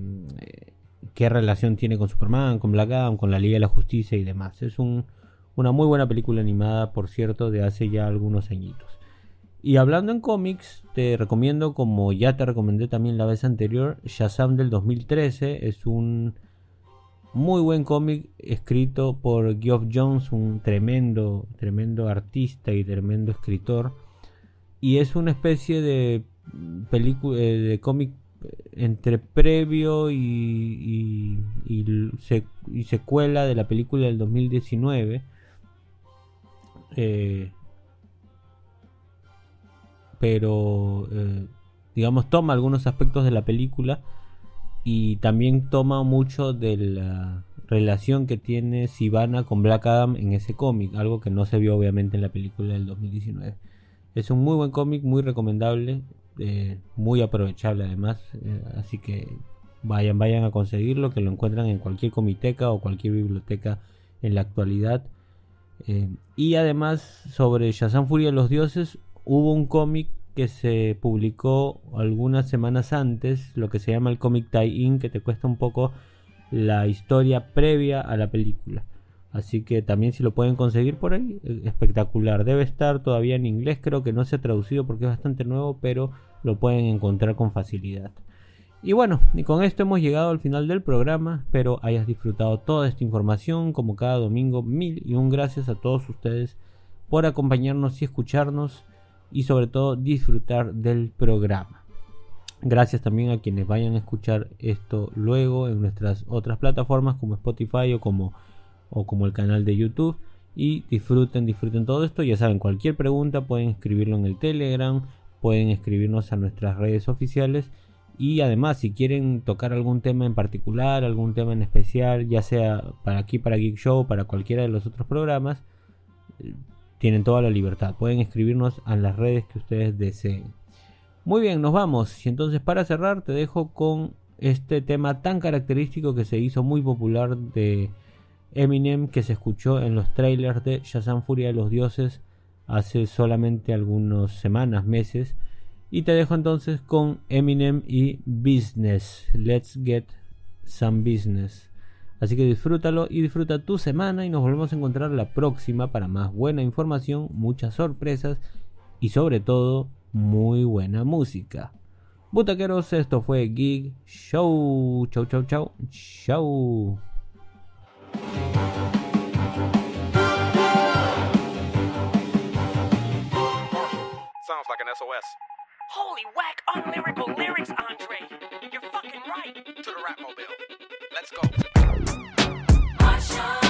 qué relación tiene con Superman, con Black Adam, con la Liga de la Justicia y demás. Es un, una muy buena película animada, por cierto, de hace ya algunos añitos. Y hablando en cómics, te recomiendo, como ya te recomendé también la vez anterior, Shazam del 2013. Es un muy buen cómic escrito por Geoff Jones, un tremendo, tremendo artista y tremendo escritor. Y es una especie de película, de cómic entre previo y, y, y secuela de la película del 2019. Eh, pero eh, digamos toma algunos aspectos de la película y también toma mucho de la relación que tiene Sivana con Black Adam en ese cómic, algo que no se vio obviamente en la película del 2019. Es un muy buen cómic, muy recomendable, eh, muy aprovechable además, eh, así que vayan, vayan a conseguirlo, que lo encuentran en cualquier comiteca o cualquier biblioteca en la actualidad. Y además sobre Shazam Furia de los Dioses hubo un cómic que se publicó algunas semanas antes, lo que se llama el cómic tie-in, que te cuesta un poco la historia previa a la película. Así que también si lo pueden conseguir por ahí, eh, espectacular. Debe estar todavía en inglés, creo que no se ha traducido porque es bastante nuevo, pero lo pueden encontrar con facilidad. Y bueno, y con esto hemos llegado al final del programa. Espero hayas disfrutado toda esta información. Como cada domingo, mil y un gracias a todos ustedes por acompañarnos y escucharnos. Y sobre todo disfrutar del programa. Gracias también a quienes vayan a escuchar esto luego en nuestras otras plataformas como Spotify o como, o como el canal de YouTube. Y disfruten, disfruten todo esto. Ya saben, cualquier pregunta pueden escribirlo en el Telegram, pueden escribirnos a nuestras redes oficiales. Y además, si quieren tocar algún tema en particular, algún tema en especial, ya sea para aquí, para Geek Show, para cualquiera de los otros programas, tienen toda la libertad. Pueden escribirnos a las redes que ustedes deseen. Muy bien, nos vamos. Y entonces para cerrar te dejo con este tema tan característico que se hizo muy popular de Eminem que se escuchó en los trailers de Shazam Furia de los Dioses hace solamente algunas semanas, meses. Y te dejo entonces con Eminem y Business. Let's get some business. Así que disfrútalo y disfruta tu semana y nos volvemos a encontrar la próxima para más buena información, muchas sorpresas y sobre todo muy buena música. Butaqueros, esto fue Gig Show. Chau, chau, chau. Chau. Sounds like an SOS. Holy whack, unlyrical lyrics, Andre. You're fucking right. To the rap mobile. Let's go. Sunshine.